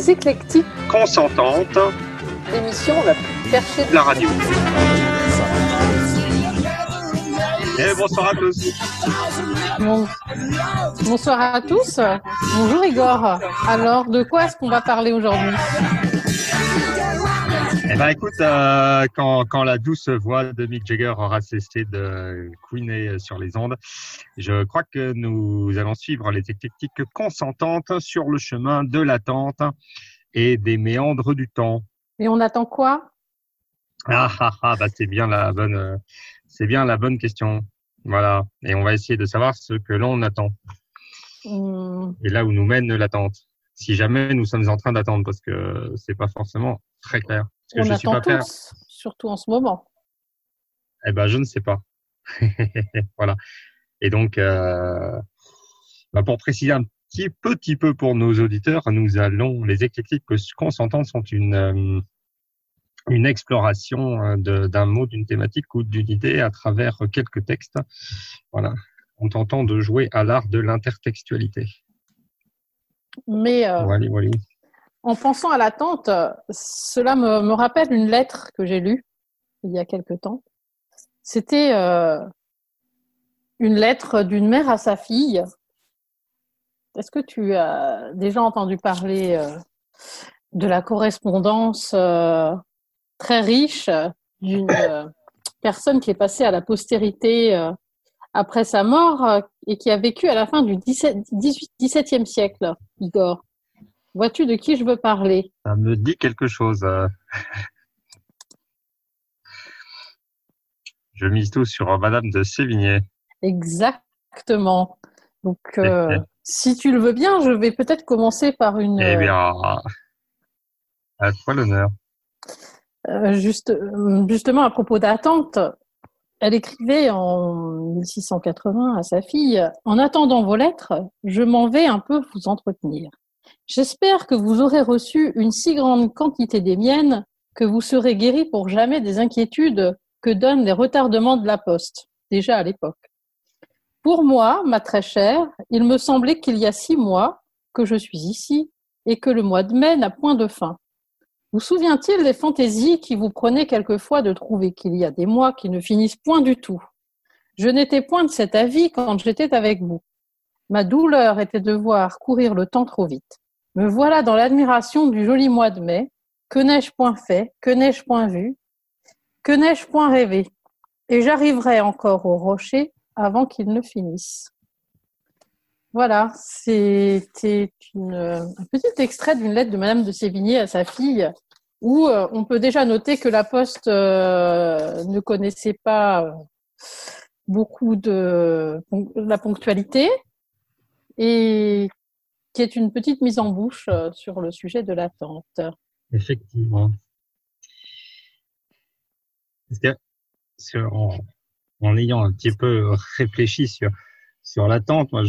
Les éclectiques consentantes, l'émission la plus perchée de la radio. Et bonsoir à tous. Bon. Bonsoir à tous. Bonjour Igor. Alors, de quoi est-ce qu'on va parler aujourd'hui? Eh ben, écoute, euh, quand, quand la douce voix de Mick Jagger aura cessé de couiner sur les ondes, je crois que nous allons suivre les techniques consentantes sur le chemin de l'attente et des méandres du temps. Et on attend quoi? Ah ah ah, bah c'est bien la bonne, c'est bien la bonne question. Voilà. Et on va essayer de savoir ce que l'on attend. Hum, Et là où nous mène l'attente. Si jamais nous sommes en train d'attendre, parce que c'est pas forcément très clair. Parce que On je suis pas tous, surtout en ce moment. Eh ben, je ne sais pas. voilà. Et donc, euh, bah, pour préciser un petit petit peu pour nos auditeurs, nous allons les éclectiques consentants sont une euh, une exploration euh, d'un mot, d'une thématique ou d'une idée à travers quelques textes. Voilà. En tentant de jouer à l'art de l'intertextualité. Mais euh, Voilà, voilà. En pensant à l'attente, cela me, me rappelle une lettre que j'ai lue il y a quelque temps. C'était euh, une lettre d'une mère à sa fille. Est-ce que tu as déjà entendu parler euh, de la correspondance euh, très riche d'une personne qui est passée à la postérité après sa mort et qui a vécu à la fin du 17, 18, 17e siècle, Igor? Vois-tu de qui je veux parler? Ça me dit quelque chose. euh. Je mise tout sur euh, Madame de Sévigné. Exactement. Donc, euh, si tu le veux bien, je vais peut-être commencer par une. Eh bien, à toi l'honneur. Euh, juste, justement, à propos d'attente, elle écrivait en 1680 à sa fille En attendant vos lettres, je m'en vais un peu vous entretenir. J'espère que vous aurez reçu une si grande quantité des miennes que vous serez guéri pour jamais des inquiétudes que donnent les retardements de la poste, déjà à l'époque. Pour moi, ma très chère, il me semblait qu'il y a six mois que je suis ici et que le mois de mai n'a point de fin. Vous souvient-il des fantaisies qui vous prenaient quelquefois de trouver qu'il y a des mois qui ne finissent point du tout? Je n'étais point de cet avis quand j'étais avec vous. Ma douleur était de voir courir le temps trop vite. Me voilà dans l'admiration du joli mois de mai. Que n'ai-je point fait? Que n'ai-je point vu? Que n'ai-je point rêvé? Et j'arriverai encore au rocher avant qu'il ne finisse. Voilà, c'était un petit extrait d'une lettre de Madame de Sévigné à sa fille, où euh, on peut déjà noter que la Poste euh, ne connaissait pas euh, beaucoup de la ponctualité et qui est une petite mise en bouche euh, sur le sujet de l'attente. Effectivement. En, ayant un petit peu réfléchi sur sur l'attente, moi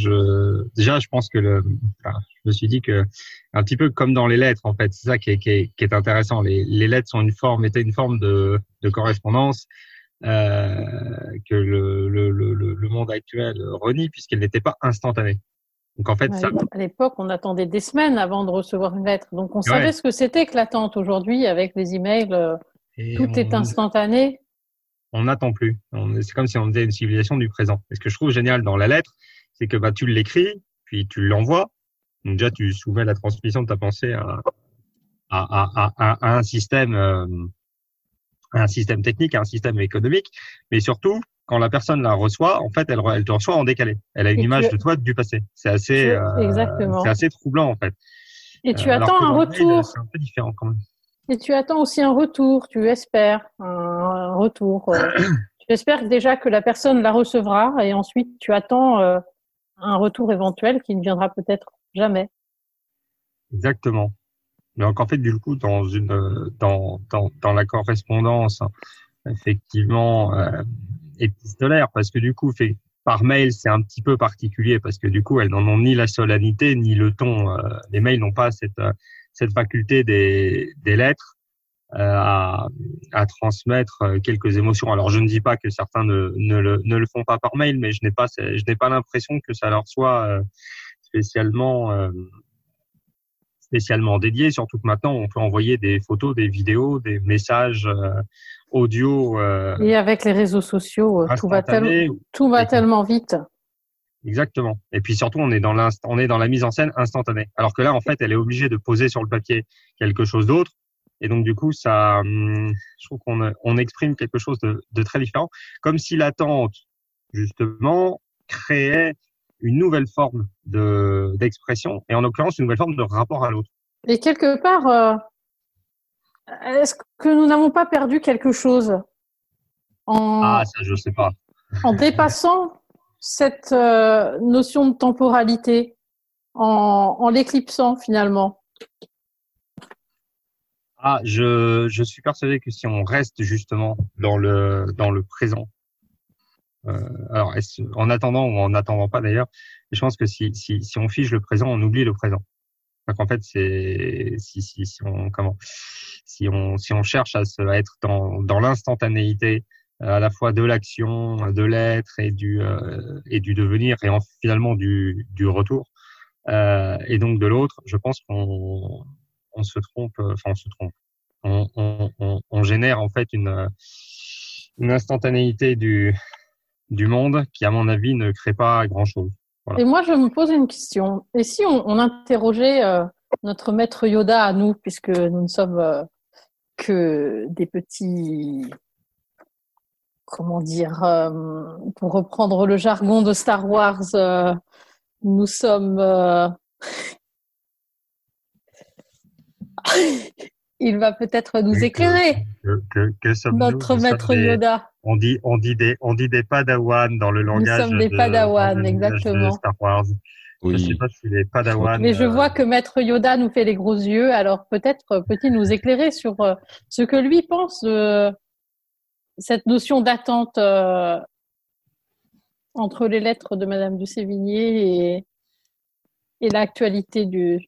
déjà je pense que le je me suis dit que un petit peu comme dans les lettres en fait, c'est ça qui est, qui est, intéressant. Les, lettres sont une forme étaient une forme de, de correspondance euh, que le, le, le, le monde actuel renie puisqu'elle n'était pas instantanée. Donc en fait ça À l'époque, on attendait des semaines avant de recevoir une lettre, donc on Ouais. savait ce que c'était que l'attente. Aujourd'hui, avec les emails, euh, et tout est instantané. on n'attend plus. C'est comme si on faisait une civilisation du présent. Et ce que je trouve génial dans la lettre, c'est que bah, tu l'écris, puis tu l'envoies. Donc déjà, tu soumets la transmission de ta pensée à, à, à, à, à un système, euh, à un système technique, à un système économique. Mais surtout, quand la personne la reçoit, en fait, elle, te reçoit en décalé. Elle a une Et tu- image de toi du passé. C'est assez, euh, c'est assez troublant en fait. Et tu Euh, attends un retour. C'est un peu différent quand même. Et tu attends aussi un retour, tu espères un retour. euh. tu espères déjà que la personne la recevra et ensuite tu attends euh, un retour éventuel qui ne viendra peut-être jamais. Exactement. Donc en fait, du coup, dans une dans dans, dans la correspondance effectivement euh, épistolaire, parce que du coup, par mail, c'est un petit peu particulier parce que du coup, elles n'en ont ni la solennité ni le ton. Euh, les mails n'ont pas cette euh, cette faculté des des lettres euh, à à transmettre quelques émotions. Alors, je ne dis pas que certains ne ne le ne le font pas par mail, mais je n'ai pas je n'ai pas l'impression que ça leur soit spécialement spécialement dédié, surtout que maintenant on peut envoyer des photos, des vidéos, des messages audio. Et avec les réseaux sociaux, tout va, tout va tellement vite. Exactement. Et puis surtout, on est dans on est dans la mise en scène instantanée. Alors que là, en fait, elle est obligée de poser sur le papier quelque chose d'autre. Et donc, du coup, ça, hum, je trouve qu'on on exprime quelque chose de, de très différent, comme si l'attente, justement, créait une nouvelle forme de d'expression, et en l'occurrence, une nouvelle forme de rapport à l'autre. Et quelque part, euh, est-ce que nous n'avons pas perdu quelque chose en... Ah, ça, je sais pas. En dépassant cette euh, notion de temporalité en, l'éclipsant finalement? Ah, je, je suis persuadé que si on reste justement dans le dans le présent, alors en attendant ou en n'attendant pas d'ailleurs, je pense que si, si, si on fige le présent, on oublie le présent. En fait, c'est si, si, si on comment si on si on cherche à se à être dans dans l'instantanéité à la fois de l'action, de l'être et du euh, et du devenir et en, finalement du du retour. Euh, et donc de l'autre, je pense qu'on on se trompe, enfin on se trompe. On, on, on, génère en fait une une instantanéité du du monde qui, à mon avis, ne crée pas grand chose. Et moi, je me pose une question. Et si on, on interrogeait euh, notre maître Yoda à nous, puisque nous ne sommes euh, que des petits comment dire, euh, pour reprendre le jargon de Star Wars, nous sommes. Il va peut-être nous éclairer. Notre maître Yoda. On dit, on dit des, on dit des Padawan dans le langage. Nous sommes des Padawan, exactement. Star Wars. Oui. Je sais pas si les Padawan. Mais je vois que maître Yoda nous fait les gros yeux, alors peut-être peut-il nous éclairer sur ce que lui pense cette notion d'attente euh, entre les lettres de Madame de Sévigné et, et l'actualité du.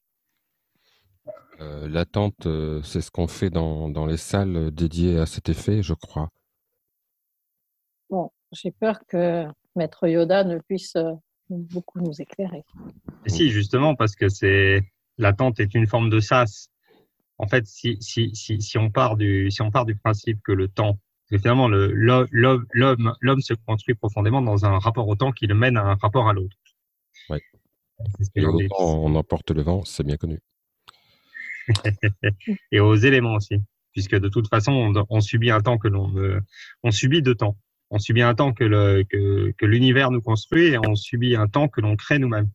Euh, l'attente, euh, c'est ce qu'on fait dans, dans les salles dédiées à cet effet, je crois. J'ai peur que Maître Yoda ne puisse beaucoup nous éclairer. si, justement, parce que c'est l'attente est une forme de sas. En fait, si, si, si, si, on part du, si on part du principe que le temps finalement, l'homme, l'homme se construit profondément dans un rapport au temps qui le mène à un rapport à l'autre. Oui. Et on emporte le vent, c'est bien connu. et aux éléments aussi, puisque de toute façon, on, subit un temps que l'on, on subit deux temps. On subit un temps que, le, que, l'univers nous construit et on subit un temps que l'on crée nous-mêmes.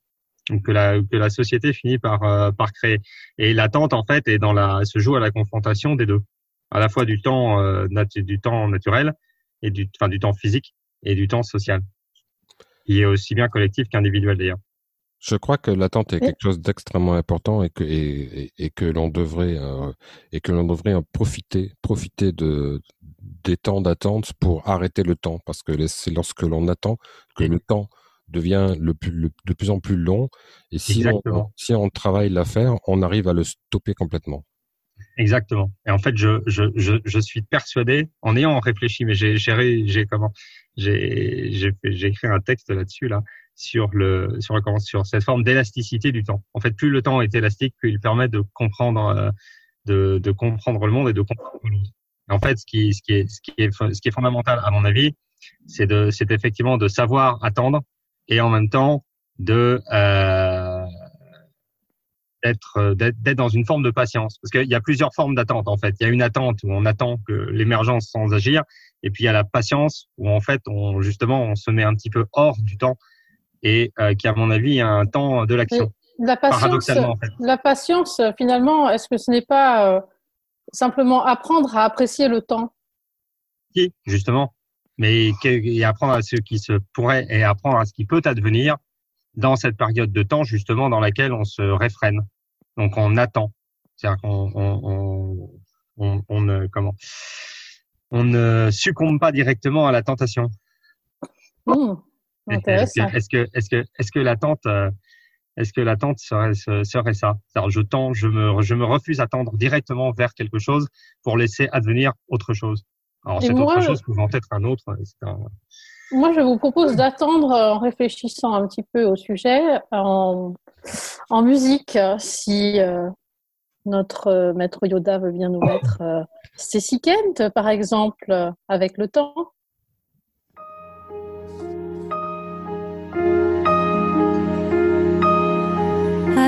Donc que la, que la société finit par, euh, par créer. Et l'attente, en fait, est dans la, se joue à la confrontation des deux à la fois du temps, euh, du temps naturel et du, enfin, du temps physique et du temps social, qui est aussi bien collectif qu'individuel d'ailleurs. Je crois que l'attente est quelque chose d'extrêmement important et que et, et, que l'on devrait euh, et que l'on devrait en profiter profiter de des temps d'attente pour arrêter le temps parce que c'est lorsque l'on attend que le temps devient le plus, de plus en plus long et si on, si on travaille l'affaire on arrive à le stopper complètement. Exactement. Et en fait, je, je, je, je suis persuadé, en ayant réfléchi, mais j'ai j'ai comment j'ai j'ai écrit un texte là-dessus là sur le sur le, sur cette forme d'élasticité du temps. En fait, plus le temps est élastique, plus il permet de comprendre euh, de, de comprendre le monde et de comprendre le monde. En fait, ce qui ce qui est ce qui est ce qui est fondamental à mon avis, c'est de c'est effectivement de savoir attendre et en même temps de euh, d'être d'être dans une forme de patience. Parce qu'il y a plusieurs formes d'attente en fait. Il y a une attente où on attend que l'émergence sans agir et puis il y a la patience où en fait on justement on se met un petit peu hors du temps et euh, qui à mon avis a un temps de l'action. La patience la patience finalement est-ce que ce n'est pas euh, simplement apprendre à apprécier le temps si justement mais et apprendre à ce qui se pourrait et apprendre à ce qui peut advenir dans cette période de temps justement dans laquelle on se réfrène. Donc on attend. C'est-à-dire qu'on on, on, on, ne comment on ne succombe pas directement à la tentation. Mmh, est-ce que est-ce que est-ce que l'attente euh, est-ce que l'attente serait serait ça? Je tends, je me je me refuse à tendre directement vers quelque chose pour laisser advenir autre chose. Alors cette autre chose pouvant être un autre, etc. Moi, je vous propose d'attendre euh, en réfléchissant un petit peu au sujet, en, en musique, si, euh, notre maître Yoda veut bien nous mettre euh, Cécile Kent, par exemple, avec le temps.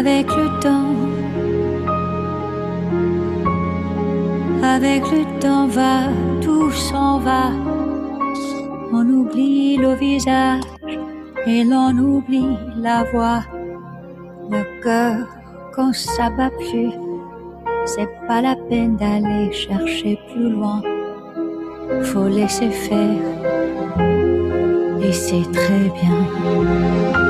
Avec le temps, avec le temps va, tout s'en va. On oublie le visage et l'on oublie la voix, le cœur quand ça va plus. C'est pas la peine d'aller chercher plus loin. Faut laisser faire et c'est très bien.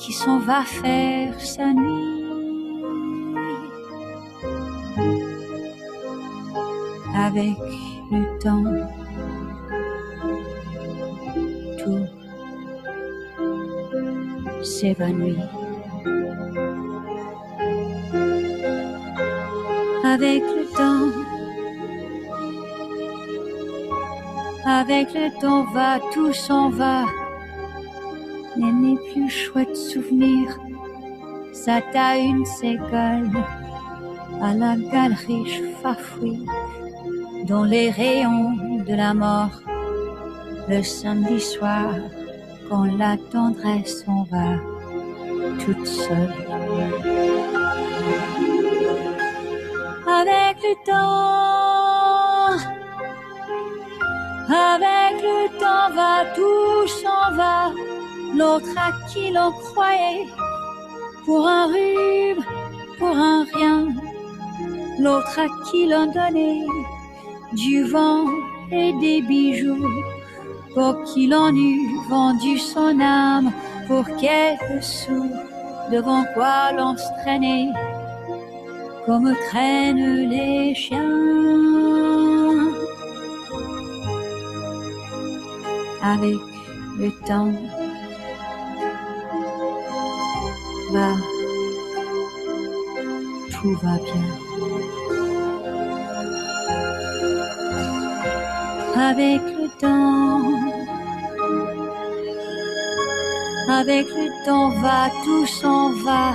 qui s'en va faire sa nuit. Avec le temps, tout s'évanouit. Avec le temps, avec le temps va, tout s'en va plus chouettes souvenirs. Ça t'a une ségale à la galerie fafouille dans les rayons de la mort. Le samedi soir, quand la tendresse s'en va toute seule. Avec le temps, avec le temps va, tout s'en va l'autre à qui l'on croyait, pour un rhume, pour un rien, l'autre à qui l'on donnait du vent et des bijoux, pour qui l'on eût vendu son âme pour quelques sous, devant quoi l'on se traînait, comme traînent les chiens. Avec le temps tout va bien. Avec le temps, avec le temps va, tout s'en va.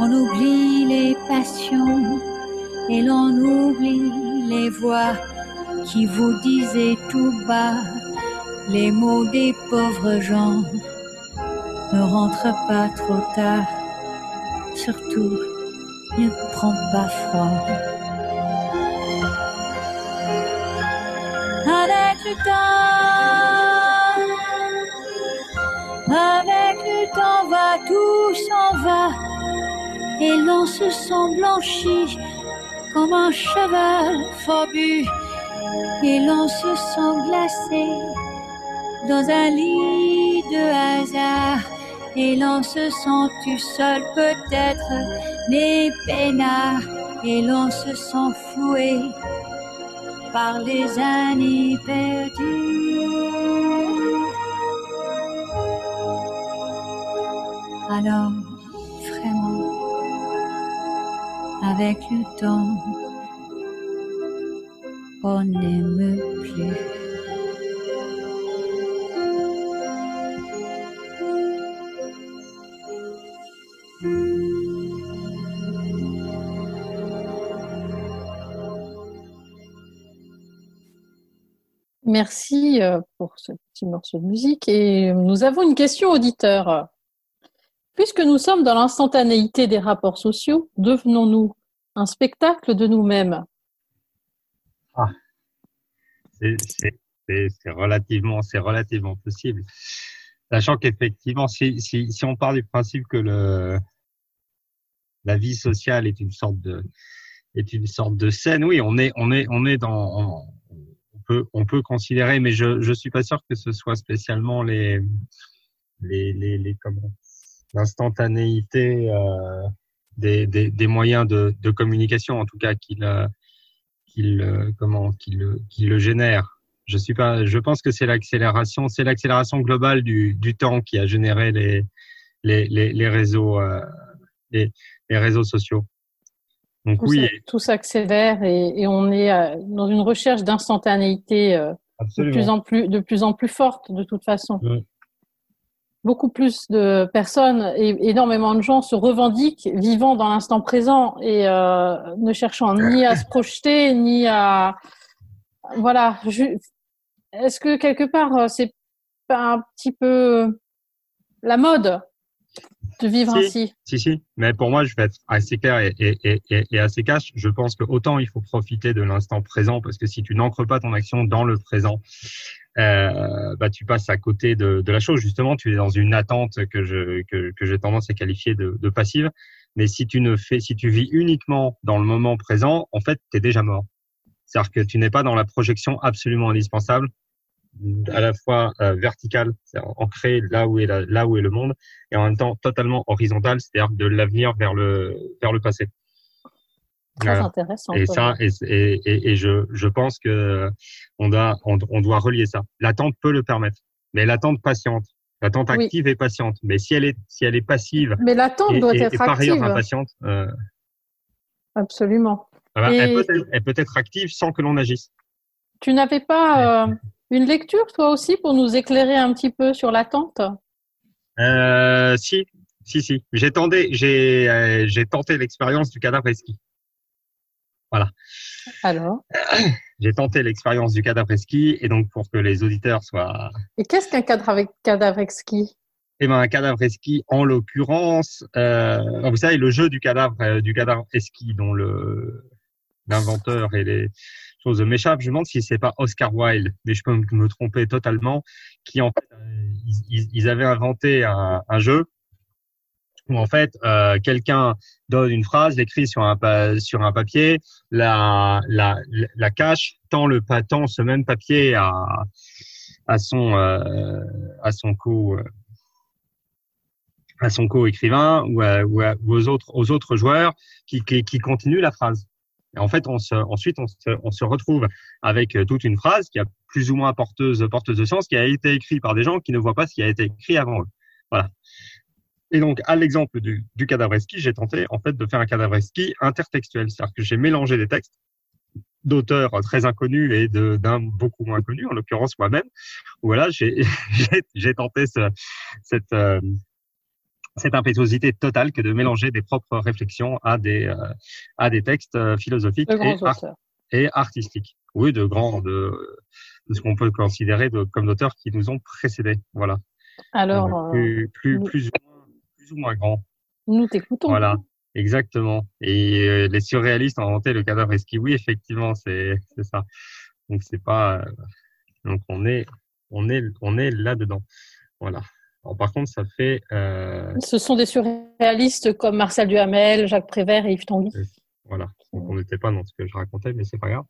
On oublie les passions et l'on oublie les voix qui vous disaient tout bas les mots des pauvres gens ne rentre pas trop tard, surtout ne prends pas froid. Avec le temps, avec le temps va, tout s'en va, et l'on se sent blanchi comme un cheval forbu, et l'on se sent glacé dans un lit de hasard et l'on se sent tout seul peut-être mais peinards et l'on se sent floué par les années perdues. Alors, vraiment, avec le temps, on n'aime plus. Merci euh, pour ce petit morceau de musique. Et nous avons une question auditeur. Puisque nous sommes dans l'instantanéité des rapports sociaux, devenons-nous un spectacle de nous-mêmes? Ah. C'est relativement, relativement possible. Sachant qu'effectivement, si, on part du principe que la vie sociale est une sorte de, scène, oui, on est, dans, peut considérer, mais je je suis pas sûr que ce soit spécialement comment l'instantanéité euh, des, moyens de, communication, en tout cas qu'il qu'il comment qu'il qu'il le génère. Je suis pas. Je pense que c'est l'accélération, c'est l'accélération globale du, temps qui a généré les réseaux euh, les réseaux sociaux. Donc tout oui, tout s'accélère et, et, on est euh, dans une recherche d'instantanéité euh, de plus en plus de plus en plus forte de toute façon. Beaucoup plus de personnes et énormément de gens se revendiquent vivant dans l'instant présent et euh, ne cherchant ni à se projeter ni à voilà. Est-ce que quelque part c'est pas un petit peu la mode? De vivre ainsi. Si, si. Mais pour moi, je vais être assez clair et, et, et, et assez cash. Je pense que autant il faut profiter de l'instant présent parce que si tu n'ancres pas ton action dans le présent, euh, bah, tu passes à côté de, de, la chose. Justement, tu es dans une attente que je que, que j'ai tendance à qualifier de, de passive. Mais si tu ne fais, si tu vis uniquement dans le moment présent, en fait, tu es déjà mort. C'est-à-dire que tu n'es pas dans la projection absolument indispensable à la fois euh, verticale, c'est-à-dire ancré là où est la, là où est le monde, et en même temps totalement horizontale, c'est-à-dire de l'avenir vers le vers le passé. Très intéressant. Et ça, et, et, et, je, je pense que on doit, on, on doit relier ça. L'attente peut le permettre, mais l'attente patiente, l'attente active et patiente. Mais si elle est, si elle est passive, mais l'attente doit être ailleurs impatiente. Euh, Absolument. elle, peut être, elle peut être active sans que l'on agisse. Tu n'avais pas euh, une lecture, toi aussi, pour nous éclairer un petit peu sur l'attente? Euh, Si, si, si. J'ai tenté, j'ai, euh, j'ai tenté l'expérience du cadavre esquis. Voilà. Alors? J'ai tenté l'expérience du cadavre esquis, et donc pour que les auditeurs soient. Et qu'est-ce qu'un cadavre, cadavre esquis? Eh ben, un cadavre esquis, en l'occurrence, euh, vous savez, le jeu du cadavre, euh, du cadavre esquis, dont le l'inventeur et les chose m'échappe. Je me demande si c'est pas Oscar Wilde, mais je peux me tromper totalement, qui en fait, euh, ils, avaient inventé un, jeu où en fait euh, quelqu'un donne une phrase, l'écrit sur un papier, la cache, tend le tend ce même papier à son euh, à son co à son co-écrivain ou, aux autres aux autres joueurs qui continuent la phrase. En fait, on se, ensuite, on se, on se, retrouve avec euh, toute une phrase qui a plus ou moins porteuse, porteuse de sens, qui a été écrite par des gens qui ne voient pas ce qui a été écrit avant eux. Voilà. Et donc, à l'exemple du, du cadavreski, j'ai tenté en fait de faire un cadavreski intertextuel, c'est-à-dire que j'ai mélangé des textes d'auteurs très inconnus et d'un beaucoup moins connu, en l'occurrence moi-même. Voilà, j'ai tenté ce, cette, euh, cette impétuosité totale que de mélanger des propres réflexions à des, euh, à des textes euh, philosophiques et, et, artistiques. Oui, de grands, de, de ce qu'on peut considérer de, comme d'auteurs qui nous ont précédés. Voilà. Alors, plus, plus, plus, ou moins, plus ou moins grands. Nous t'écoutons. Voilà. Exactement. Et euh, les surréalistes ont inventé le cadavre. Oui, effectivement, c'est c'est ça. Donc c'est pas. donc on est on est on est là dedans. Voilà par contre, ça fait. Euh... Ce sont des surréalistes comme Marcel Duhamel, Jacques Prévert et Yves Tanguy. Voilà. Donc, on n'était pas dans ce que je racontais, mais c'est pas grave.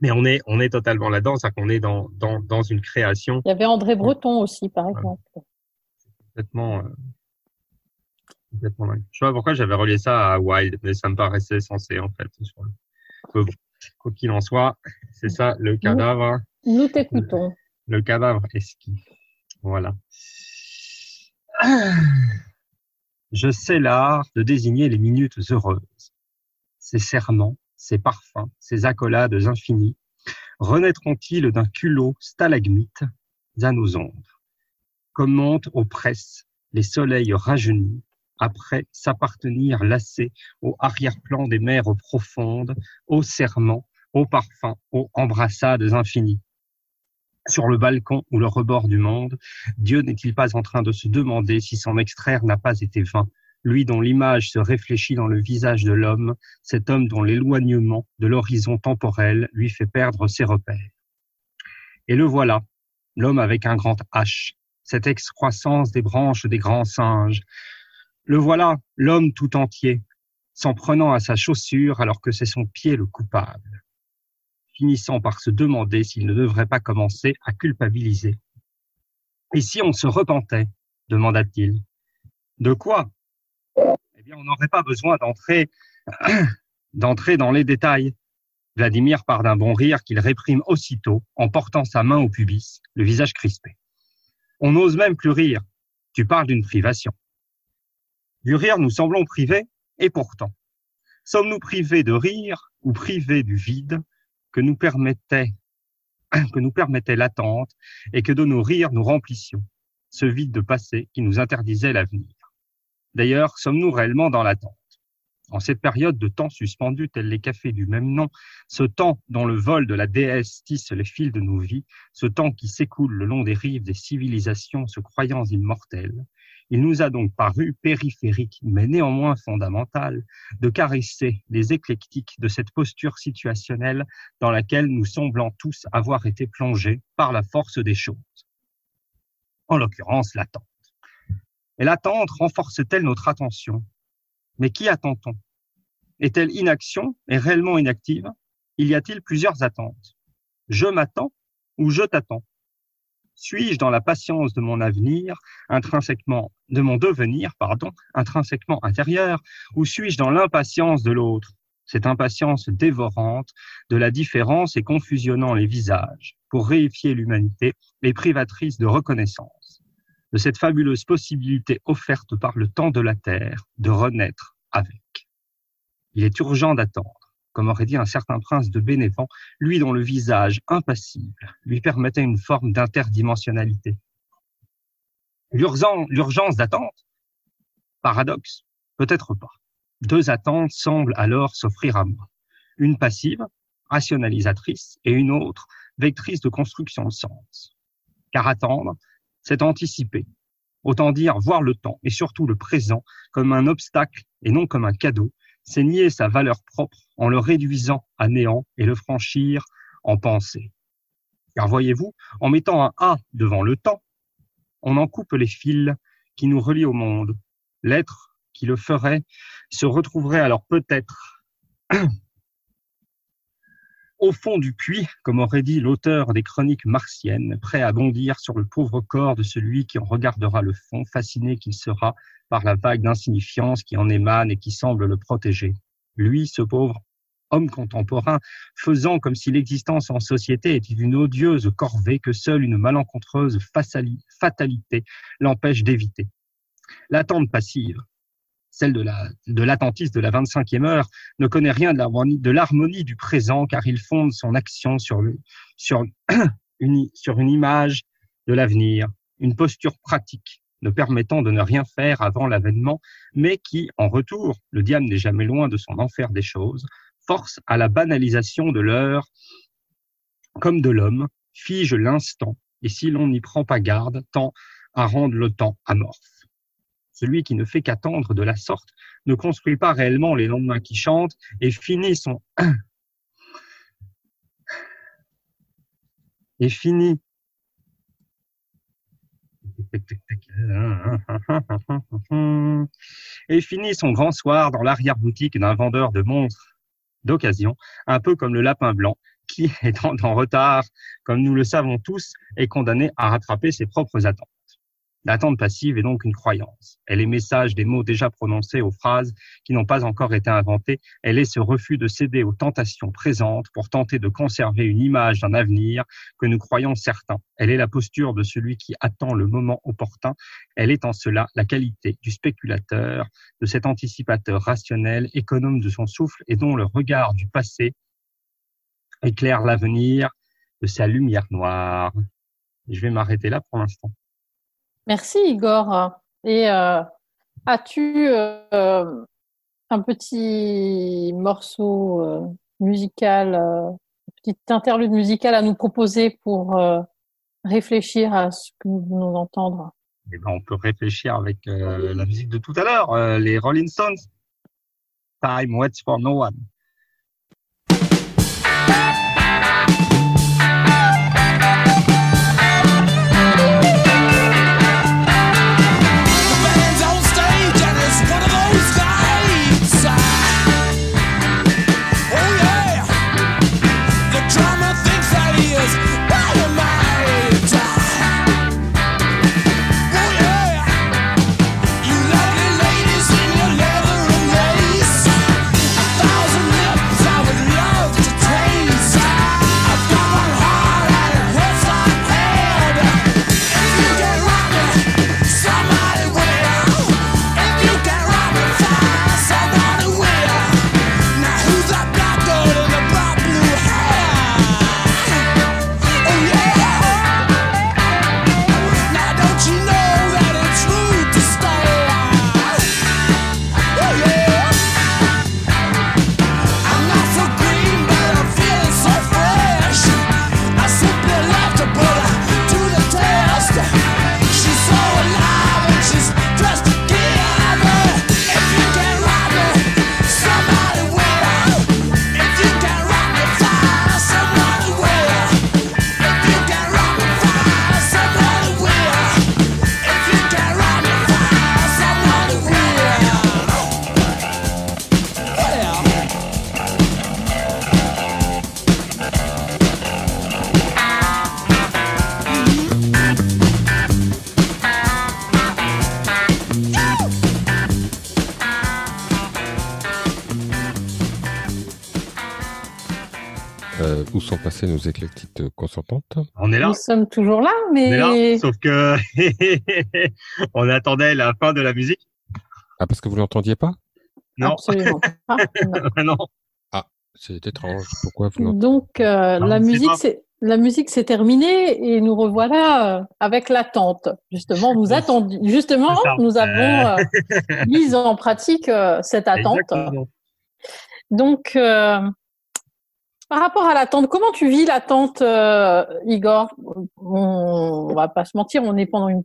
Mais on est, on est totalement là-dedans, c'est-à-dire qu'on est dans, dans, dans une création. Il y avait André Breton aussi, par exemple. Complètement. Euh... complètement dingue. Je sais pas pourquoi j'avais relié ça à Wild, mais ça me paraissait censé, en fait. Quoi qu'il en soit, c'est ça, le cadavre. Nous t'écoutons. Le, le cadavre esquis. Voilà. Je sais l'art de désigner les minutes heureuses. Ces serments, ces parfums, ces accolades infinies, renaîtront-ils d'un culot stalagmite à nos ombres? Comme montent aux presses les soleils rajeunis, après s'appartenir lassés au arrière-plan des mers profondes, aux serments, aux parfums, aux embrassades infinies sur le balcon ou le rebord du monde, Dieu n'est-il pas en train de se demander si s'en extraire n'a pas été vain? Lui dont l'image se réfléchit dans le visage de l'homme, cet homme dont l'éloignement de l'horizon temporel lui fait perdre ses repères. Et le voilà, l'homme avec un grand H, cette excroissance des branches des grands singes. Le voilà, l'homme tout entier, s'en prenant à sa chaussure alors que c'est son pied le coupable finissant par se demander s'il ne devrait pas commencer à culpabiliser. Et si on se repentait? demanda-t-il. De quoi? On n'aurait pas besoin d'entrer d'entrer dans les détails. Vladimir part d'un bon rire qu'il réprime aussitôt en portant sa main au pubis, le visage crispé. On n'ose même plus rire. Tu parles d'une privation. Du rire, nous semblons privés, et pourtant, sommes-nous privés de rire ou privés du vide? Que nous permettait, que nous permettait l'attente et que de nos rires nous remplissions, ce vide de passé qui nous interdisait l'avenir. D'ailleurs, sommes-nous réellement dans l'attente? En cette période de temps suspendu, tel les cafés du même nom, ce temps dont le vol de la déesse tisse les fils de nos vies, ce temps qui s'écoule le long des rives des civilisations se croyant immortelles, il nous a donc paru périphérique, mais néanmoins fondamental, de caresser les éclectiques de cette posture situationnelle dans laquelle nous semblons tous avoir été plongés par la force des choses. En l'occurrence, l'attente. Et l'attente renforce-t-elle notre attention? Mais qui attend-on? Est-elle inaction? Et réellement inactive? Il y a-t-il plusieurs attentes? Je m'attends ou je t'attends? Suis-je dans la patience de mon avenir, intrinsèquement, de mon devenir, pardon, intrinsèquement intérieur, ou suis-je dans l'impatience de l'autre, cette impatience dévorante de la différence et confusionnant les visages pour réifier l'humanité et privatrice de reconnaissance de cette fabuleuse possibilité offerte par le temps de la Terre de renaître avec. Il est urgent d'attendre, comme aurait dit un certain prince de Bénévent, lui dont le visage impassible lui permettait une forme d'interdimensionnalité. L'urgence d'attente Paradoxe Peut-être pas. Deux attentes semblent alors s'offrir à moi. Une passive, rationalisatrice, et une autre, vectrice de construction de sens. Car attendre, c'est anticiper. Autant dire voir le temps et surtout le présent comme un obstacle et non comme un cadeau, c'est nier sa valeur propre en le réduisant à néant et le franchir en pensée. Car voyez-vous, en mettant un A devant le temps, on en coupe les fils qui nous relient au monde. L'être qui le ferait se retrouverait alors peut-être au fond du puits, comme aurait dit l'auteur des chroniques martiennes, prêt à bondir sur le pauvre corps de celui qui en regardera le fond, fasciné qu'il sera par la vague d'insignifiance qui en émane et qui semble le protéger. Lui, ce pauvre homme contemporain, faisant comme si l'existence en société était une odieuse corvée que seule une malencontreuse fatalité l'empêche d'éviter. L'attente passive, celle de la de l'attentiste de la 25e heure, ne connaît rien de l'harmonie du présent car il fonde son action sur une image de l'avenir, une posture pratique ne permettant de ne rien faire avant l'avènement, mais qui, en retour, le diable n'est jamais loin de son enfer des choses, force à la banalisation de l'heure comme de l'homme, fige l'instant, et si l'on n'y prend pas garde, tend à rendre le temps amorphe. Celui qui ne fait qu'attendre de la sorte ne construit pas réellement les lendemains qui chantent et finit son et finit et finit son grand soir dans l'arrière-boutique d'un vendeur de montres d'occasion, un peu comme le lapin blanc, qui, étant en retard, comme nous le savons tous, est condamné à rattraper ses propres attentes. L'attente passive est donc une croyance. Elle est message des mots déjà prononcés aux phrases qui n'ont pas encore été inventées. Elle est ce refus de céder aux tentations présentes pour tenter de conserver une image d'un avenir que nous croyons certain. Elle est la posture de celui qui attend le moment opportun. Elle est en cela la qualité du spéculateur, de cet anticipateur rationnel, économe de son souffle et dont le regard du passé éclaire l'avenir de sa lumière noire. Je vais m'arrêter là pour l'instant. Merci Igor. Et euh, as-tu euh, un petit morceau euh, musical, une petite interlude musicale à nous proposer pour réfléchir à ce que nous venons d'entendre? Eh ben, On peut réfléchir avec la musique de tout à l'heure, les Rolling Stones. Time waits for no one. Où sont passées nos éclectiques consentantes On est là. Nous sommes toujours là, mais. On est là, sauf que on attendait la fin de la musique. Ah, parce que vous l'entendiez pas? Non. Absolument pas. Non. non. C'est étrange. Pourquoi vous l'entendez Donc, euh, Non, la, musique, c'est, la musique s'est terminée et nous revoilà euh, avec l'attente. Justement, nous attendu, justement, nous avons euh, mis en pratique euh, cette attente. Exactement. Donc, euh, par rapport à l'attente, comment tu vis l'attente, euh, Igor? On, on va pas se mentir, on est pendant une,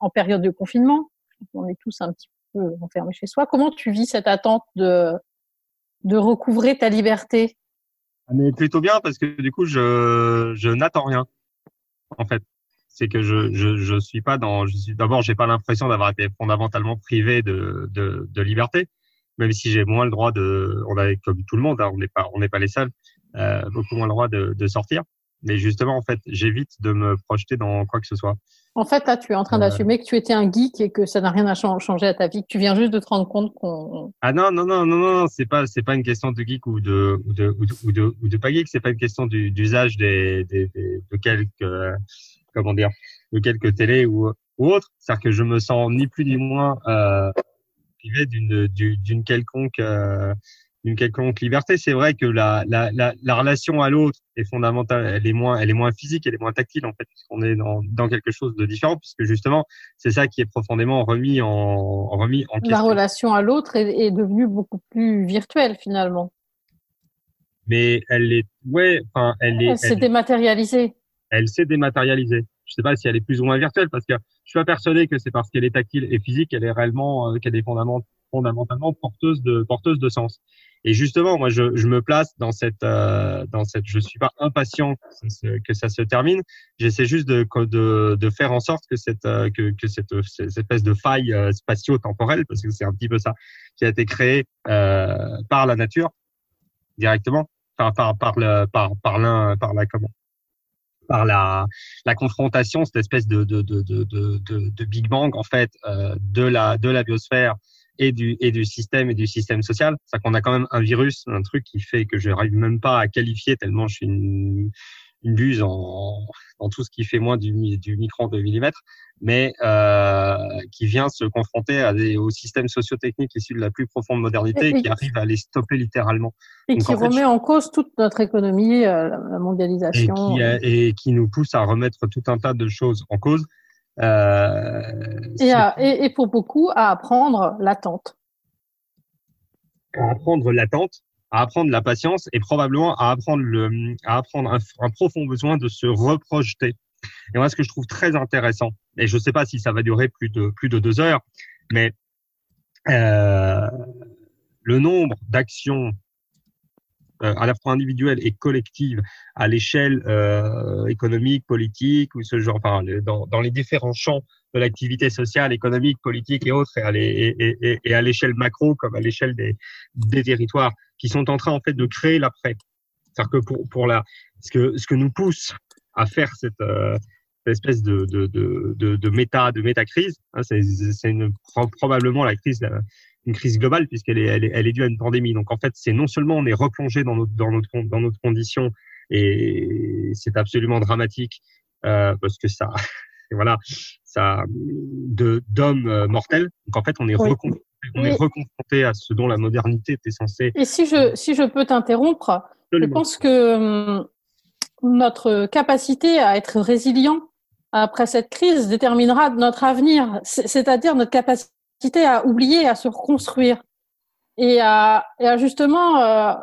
en période de confinement. On est tous un petit peu enfermés chez soi. Comment tu vis cette attente de, de recouvrer ta liberté? Mais plutôt bien parce que du coup, je, je n'attends rien. En fait, c'est que je, je, je suis pas dans. D'abord, j'ai pas l'impression d'avoir été fondamentalement privé de, de, de liberté, même si j'ai moins le droit de. On a comme tout le monde, hein, on n'est pas, on n'est pas les seuls, euh, beaucoup moins le droit de, de sortir. Mais justement, en fait, j'évite de me projeter dans quoi que ce soit. En fait, là, tu es en train Euh. d'assumer que tu étais un geek et que ça n'a rien à chan- changer à ta vie, tu viens juste de te rendre compte qu'on. Ah non non non non non, c'est pas c'est pas une question de geek ou de ou de ou de ou de, ou de pas geek, c'est pas une question du- d'usage des, des, des de quelques euh, comment dire de quelques télé ou ou autres. C'est-à-dire que je me sens ni plus ni moins euh, privé d'une du- d'une quelconque euh, d'une quelconque liberté. C'est vrai que la la la, la relation à l'autre est fondamentale. Elle est moins elle est moins physique, elle est moins tactile en fait, puisqu'on est dans dans quelque chose de différent, puisque justement c'est ça qui est profondément remis en remis en La question. relation à l'autre est, est devenue beaucoup plus virtuelle finalement. mais elle est ouais enfin elle est Elle s'est elle, dématérialisée. elle s'est dématérialisée je sais pas si elle est plus ou moins virtuelle parce que je suis pas persuadé que c'est parce qu'elle est tactile et physique qu'elle est réellement euh, qu'elle est fondamentalement fondamentalement porteuse de porteuse de sens et justement moi je, je me place dans cette euh, dans cette je suis pas impatient que ça se, termine. J'essaie juste de de de faire en sorte que cette euh, que que cette, cette espèce de faille euh, spatio-temporelle parce que c'est un petit peu ça qui a été créée euh, par la nature directement par par par le par par l'un par la comment par la la confrontation cette espèce de de de de, de, de Big Bang en fait euh, de la de la biosphère et du et du système et du système social c'est qu'on a quand même un virus un truc qui fait que je n'arrive même pas à qualifier tellement je suis une une buse en, en tout ce qui fait moins du, du micron de millimètre, mais euh, qui vient se confronter à des, au système socio-technique issu de la plus profonde modernité Et- et qui arrive à les stopper littéralement. Et Donc, qui en fait, remet en cause toute notre économie, euh, la, la et mondialisation. qui, et qui nous pousse à remettre tout un tas de choses en cause. Euh, et, à- et- et pour beaucoup, à apprendre l'attente. à apprendre l'attente, à apprendre la patience et probablement à apprendre le, à apprendre un, un profond besoin de se reprojeter. Et moi, ce que je trouve très intéressant, et je ne sais pas si ça va durer plus de plus de deux heures, mais euh, le nombre d'actions à la fois individuelles et collectives à l'échelle euh, économique, politique ou ce genre, enfin, dans, dans les différents champs de l'activité sociale, économique, politique et autres, et à l'échelle macro comme à l'échelle des, des territoires, qui sont en train en fait de créer l'après. C'est-à-dire que pour, pour la, ce que ce que nous pousse à faire cette, euh, espèce de de de de, méta de méta crise, hein, c'est probablement la crise une crise globale puisqu'elle est, elle est elle est due à une pandémie. Donc en fait, c'est non seulement on est replongé dans notre dans notre dans notre condition et c'est absolument dramatique euh, parce que ça voilà ça de d'hommes euh, mortels. Donc en fait, on est Oui. recon- on est reconfronté à ce dont la modernité était censée Et si je, si je peux t'interrompre, je pense que hum, notre capacité à être résilient après cette crise déterminera notre avenir, C'est- c'est-à-dire notre capacité à oublier, à se reconstruire et à, et à justement euh,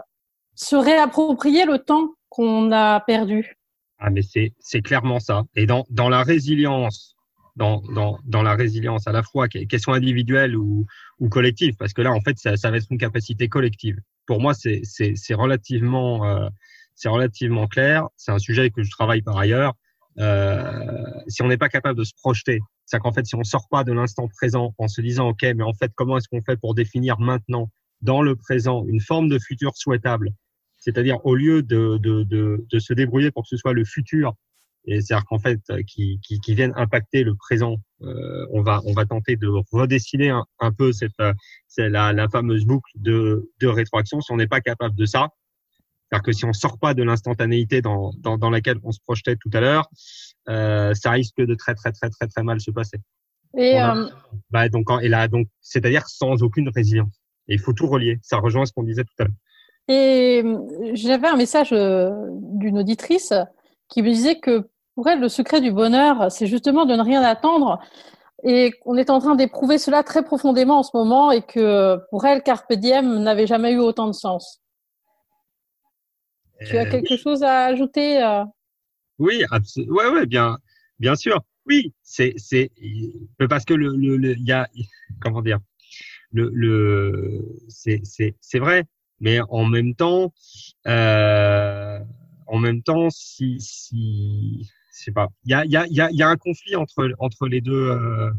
se réapproprier le temps qu'on a perdu. Ah, mais c'est, clairement ça. Et dans, dans la résilience, dans, dans, dans la résilience à la fois, soit individuelle ou, ou collective, parce que là, en fait, ça, ça va être une capacité collective. Pour moi, c'est relativement, euh, c'est relativement clair. C'est un sujet que je travaille par ailleurs. Euh, si on n'est pas capable de se projeter, c'est qu'en fait, si on sort pas de l'instant présent en se disant, OK, mais en fait, comment est-ce qu'on fait pour définir maintenant, dans le présent, une forme de futur souhaitable? C'est-à-dire au lieu de, de, de, de se débrouiller pour que ce soit le futur, c'est-à-dire qu'en fait euh, qui, qui, qui viennent impacter le présent, euh, on va on va tenter de redessiner un, un peu cette euh, c'est la, la fameuse boucle de, de rétroaction. Si on n'est pas capable de ça, C'est-à-dire que si on sort pas de l'instantanéité dans, dans, dans, laquelle on se projetait tout à l'heure, euh, ça risque de très très très très très mal se passer. Et euh... bah, donc et là donc c'est-à-dire sans aucune résilience. Et il faut tout relier. Ça rejoint ce qu'on disait tout à l'heure. Et j'avais un message euh, d'une auditrice qui me disait que pour elle, le secret du bonheur, c'est justement de ne rien attendre. Et on est en train d'éprouver cela très profondément en ce moment et que pour elle, Carpe Diem n'avait jamais eu autant de sens. Tu as Euh, quelque chose à ajouter euh? Oui, abso- ouais, ouais, bien, bien sûr. Oui, c'est, c'est, parce que le, le, le- il y a, comment dire, le, le, c'est, c'est, c'est vrai, mais en même temps, euh, en même temps, si, si, je sais pas, il y a, il y a, il y a, y a un conflit entre, entre les deux, euh,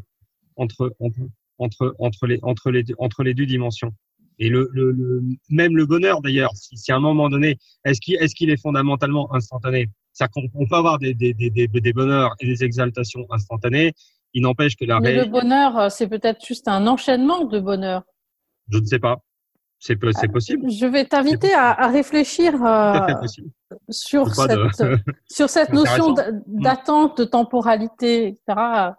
entre, entre, entre, entre les, entre les, deux, entre les deux dimensions. Et le, le, le même le bonheur d'ailleurs, si, si à un moment donné, est-ce qu'il, est-ce qu'il est fondamentalement instantané? C'est-à-dire qu'on on peut avoir des, des, des, des, des bonheurs et des exaltations instantanées. Il n'empêche que la Mais le bonheur, euh, c'est peut-être juste un enchaînement de bonheur. Je ne sais pas. C'est c'est possible. Je vais t'inviter à, à réfléchir euh, sur de- cette, sur cette notion d- d'attente, de temporalité, etc.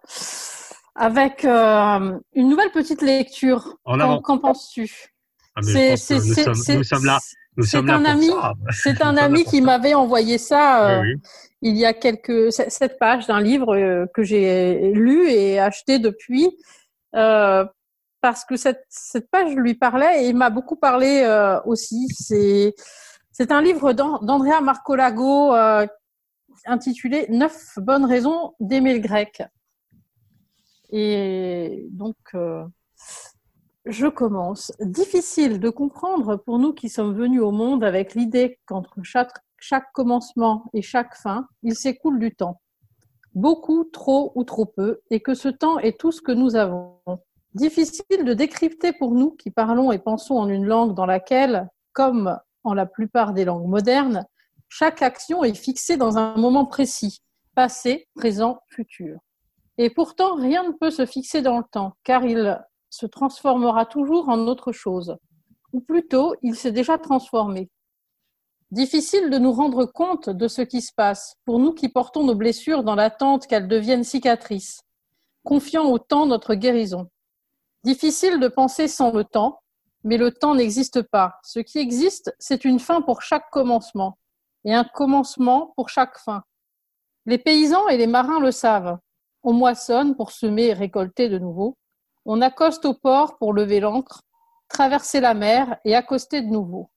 Avec euh, une nouvelle petite lecture. Qu'en penses-tu? Ah, mais je C'est- pense que c'est- nous, c'est- sommes, c'est- nous sommes là. Nous c'est sommes là un ami-. C'est un ami qui m'avait envoyé ça euh, Oui, oui. il y a quelques cette page d'un livre euh, que j'ai lu et acheté depuis euh, parce que cette cette page lui parlait et il m'a beaucoup parlé euh, aussi. C'est c'est un livre d'An- d'Andrea Marcolago euh, intitulé Neuf bonnes raisons d'aimer le grec. Et donc euh, je commence. Difficile de comprendre pour nous qui sommes venus au monde avec l'idée qu'entre chaque, chaque commencement et chaque fin, il s'écoule du temps. Beaucoup, trop ou trop peu, et que ce temps est tout ce que nous avons. Difficile de décrypter pour nous qui parlons et pensons en une langue dans laquelle, comme en la plupart des langues modernes, chaque action est fixée dans un moment précis, passé, présent, futur. Et pourtant, rien ne peut se fixer dans le temps, car il se transformera toujours en autre chose. Ou plutôt, il s'est déjà transformé. Difficile de nous rendre compte de ce qui se passe, pour nous qui portons nos blessures dans l'attente qu'elles deviennent cicatrices, confiant au temps notre guérison. Difficile de penser sans le temps, mais le temps n'existe pas. Ce qui existe, c'est une fin pour chaque commencement, et un commencement pour chaque fin. Les paysans et les marins le savent. On moissonne pour semer et récolter de nouveau. On accoste au port pour lever l'ancre, traverser la mer et accoster de nouveau.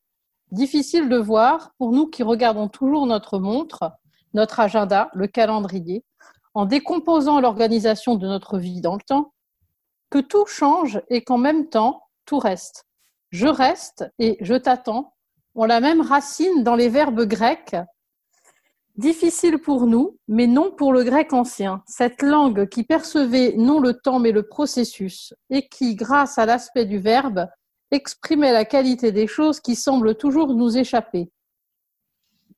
Difficile de voir, pour nous qui regardons toujours notre montre, notre agenda, le calendrier, en décomposant l'organisation de notre vie dans le temps, que tout change et qu'en même temps, tout reste. Je reste et je t'attends ont la même racine dans les verbes grecs Difficile pour nous, mais non pour le grec ancien, cette langue qui percevait non le temps mais le processus, et qui, grâce à l'aspect du verbe, exprimait la qualité des choses qui semblent toujours nous échapper.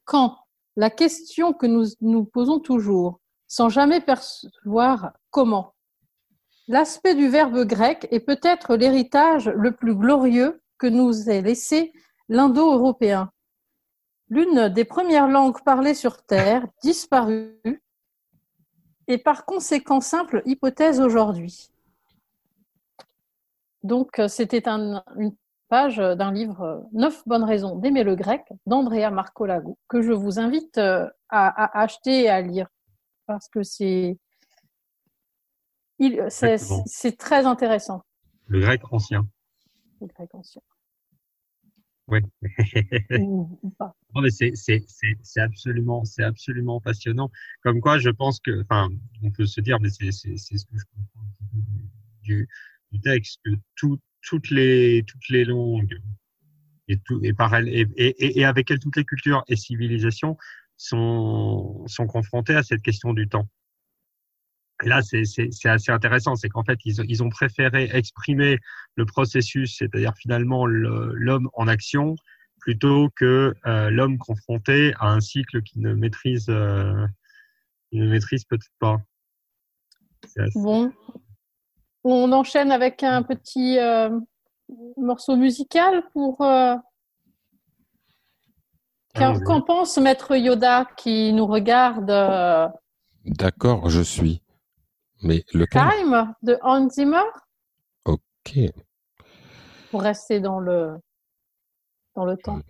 Quand La question que nous nous posons toujours, sans jamais percevoir comment. L'aspect du verbe grec est peut-être l'héritage le plus glorieux que nous ait laissé l'indo-européen l'une des premières langues parlées sur Terre, disparue, et par conséquent simple hypothèse aujourd'hui. Donc, c'était un, une page d'un livre Neuf bonnes raisons d'aimer le grec d'Andrea Marcolago, que je vous invite à, à, acheter et à lire, parce que c'est c'est très intéressant. Le grec ancien. Le grec ancien. Oui. ou, ou pas. Non, mais c'est, c'est, c'est, c'est absolument, c'est absolument passionnant. Comme quoi, je pense que, enfin, on peut se dire, mais c'est, c'est, c'est ce que je comprends du, du texte, que tout, toutes les, toutes les langues et tout, et par elles, et, et, et avec elles, toutes les cultures et civilisations sont, sont confrontées à cette question du temps. Et là, c'est, assez intéressant, c'est qu'en fait, ils, ils ont préféré exprimer le processus, c'est-à-dire finalement le, l'homme en action, plutôt que euh, l'homme confronté à un cycle qu'il ne maîtrise, euh, il ne maîtrise peut-être pas. Assez... Bon, on enchaîne avec un petit euh, morceau musical pour. Euh... Qu'en pense Maître Yoda qui nous regarde euh, D'accord, je suis. Mais le Time de Hans Zimmer Ok. Pour rester dans le, dans le temps.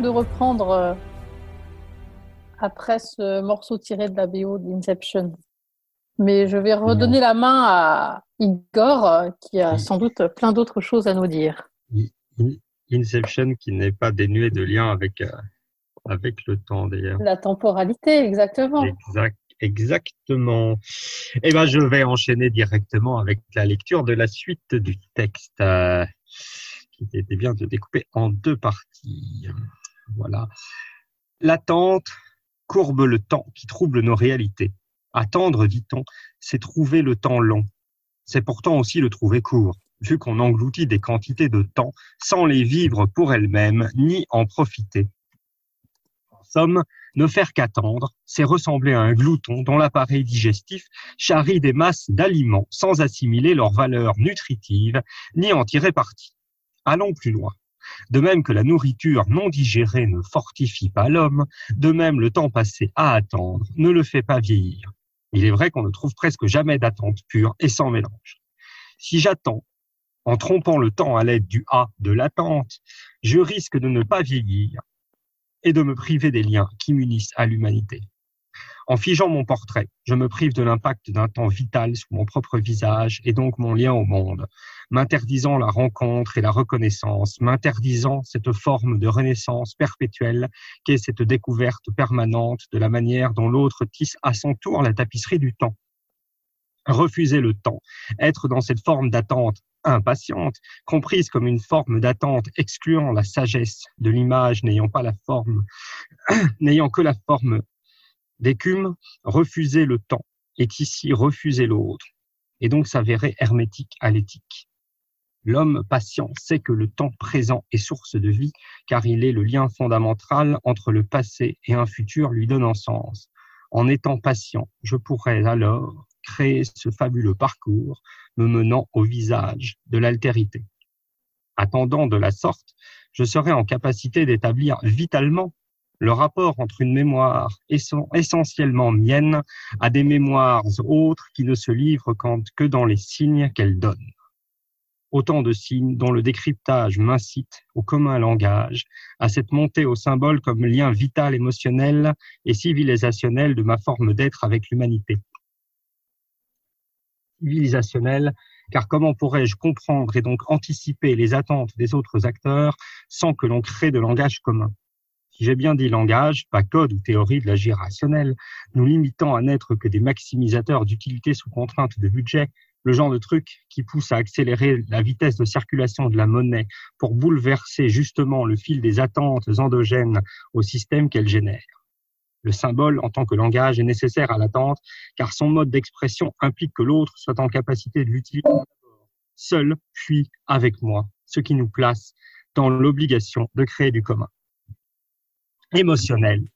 De reprendre euh, après ce morceau tiré de la BO d'Inception. Mais je vais redonner la main à Igor, euh, qui a sans doute plein d'autres choses à nous dire. Inception qui n'est pas dénué de lien avec, euh, avec le temps d'ailleurs. La temporalité, exactement. Exact, exactement. Eh ben, je vais enchaîner directement avec la lecture de la suite du texte qui était bien de découper en deux parties. Voilà. L'attente courbe le temps qui trouble nos réalités. Attendre, dit-on, c'est trouver le temps long. C'est pourtant aussi le trouver court, vu qu'on engloutit des quantités de temps sans les vivre pour elles-mêmes, ni en profiter. En somme, ne faire qu'attendre, c'est ressembler à un glouton dont l'appareil digestif charrie des masses d'aliments sans assimiler leurs valeurs nutritives, ni en tirer parti. Allons plus loin. De même que la nourriture non digérée ne fortifie pas l'homme, de même le temps passé à attendre ne le fait pas vieillir. Il est vrai qu'on ne trouve presque jamais d'attente pure et sans mélange. Si j'attends, en trompant le temps à l'aide du A de l'attente, je risque de ne pas vieillir et de me priver des liens qui m'unissent à l'humanité. En figeant mon portrait, je me prive de l'impact d'un temps vital sur mon propre visage et donc mon lien au monde, m'interdisant la rencontre et la reconnaissance, m'interdisant cette forme de renaissance perpétuelle qu'est cette découverte permanente de la manière dont l'autre tisse à son tour la tapisserie du temps. Refuser le temps, être dans cette forme d'attente impatiente, comprise comme une forme d'attente excluant la sagesse de l'image n'ayant pas la forme, n'ayant que la forme d'écume, refuser le temps est ici refuser l'autre, et donc s'avérer hermétique à l'éthique. L'homme patient sait que le temps présent est source de vie, car il est le lien fondamental entre le passé et un futur lui donnant sens. En étant patient, je pourrais alors créer ce fabuleux parcours me menant au visage de l'altérité. Attendant de la sorte, je serai en capacité d'établir vitalement le rapport entre une mémoire essentiellement mienne à des mémoires autres qui ne se livrent que dans les signes qu'elle donne. Autant de signes dont le décryptage m'incite au commun langage, à cette montée au symbole comme lien vital, émotionnel et civilisationnel de ma forme d'être avec l'humanité. Civilisationnel, car comment pourrais-je comprendre et donc anticiper les attentes des autres acteurs sans que l'on crée de langage commun? Si j'ai bien dit langage, pas code ou théorie de l'agir rationnel, nous limitant à n'être que des maximisateurs d'utilité sous contrainte de budget, le genre de truc qui pousse à accélérer la vitesse de circulation de la monnaie pour bouleverser justement le fil des attentes endogènes au système qu'elle génère. Le symbole en tant que langage est nécessaire à l'attente car son mode d'expression implique que l'autre soit en capacité de l'utiliser seul, puis avec moi, ce qui nous place dans l'obligation de créer du commun. Émotionnel,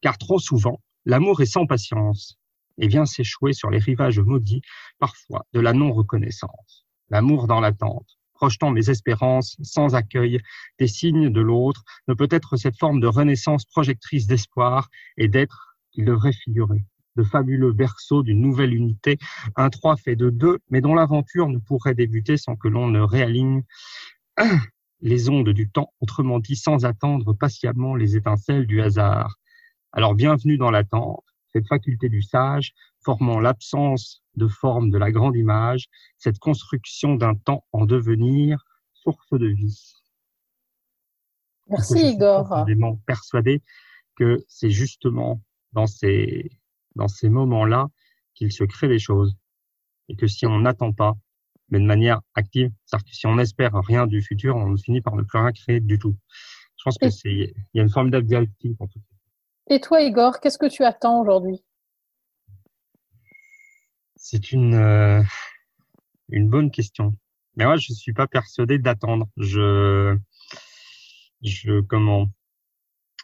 car trop souvent, l'amour est sans patience et vient s'échouer sur les rivages maudits, parfois, de la non-reconnaissance. L'amour dans l'attente, projetant mes espérances sans accueil des signes de l'autre, ne peut être cette forme de renaissance projectrice d'espoir et d'être qu'il devrait figurer. De fabuleux berceaux d'une nouvelle unité, un trois fait de deux, mais dont l'aventure ne pourrait débuter sans que l'on ne réaligne les ondes du temps, autrement dit sans attendre patiemment les étincelles du hasard. Alors bienvenue dans l'attente, cette faculté du sage, formant l'absence de forme de la grande image, cette construction d'un temps en devenir, source de vie. Merci Igor. Je suis persuadé que c'est justement dans ces, dans ces moments-là qu'il se crée des choses. Et que si on n'attend pas, mais de manière active, c'est-à-dire que si on espère rien du futur, on finit par ne plus rien créer du tout. Je pense que c'est, il y a une forme dialectique en tout Et toi, Igor, qu'est-ce que tu attends aujourd'hui? C'est une, euh, une bonne question. Mais moi, je suis pas persuadé d'attendre. Je, je, comment,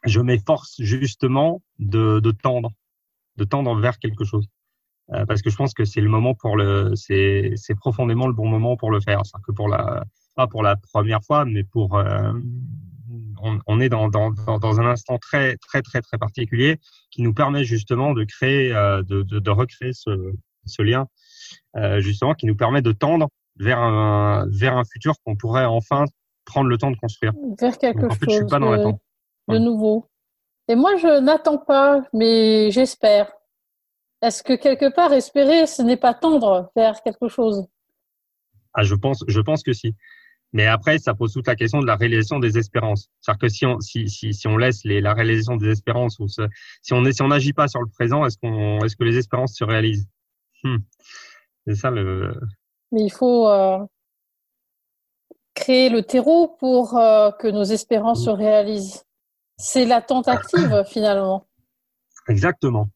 je m'efforce justement de, de tendre, de tendre vers quelque chose. Euh, parce que je pense que c'est le moment pour le, c'est, c'est profondément le bon moment pour le faire. C'est que pour la, pas pour la première fois, mais pour, euh, on, on, est dans, dans, dans, un instant très, très, très, très particulier qui nous permet justement de créer, de, de, de recréer ce, ce lien, euh, justement, qui nous permet de tendre vers un, vers un futur qu'on pourrait enfin prendre le temps de construire. Vers quelque chose je suis pas dans de, de nouveau. Et moi, je n'attends pas, mais j'espère. Est-ce que quelque part, espérer, ce n'est pas tendre vers quelque chose? Ah, je pense, je pense que si. Mais après, ça pose toute la question de la réalisation des espérances. C'est-à-dire que si on, si, si, si on laisse les, la réalisation des espérances ou si on si on n'agit pas sur le présent, est-ce qu'on, est-ce que les espérances se réalisent? Hmm. C'est ça le. Mais il faut euh, créer le terreau pour euh, que nos espérances se réalisent. C'est l'attente active finalement. Exactement.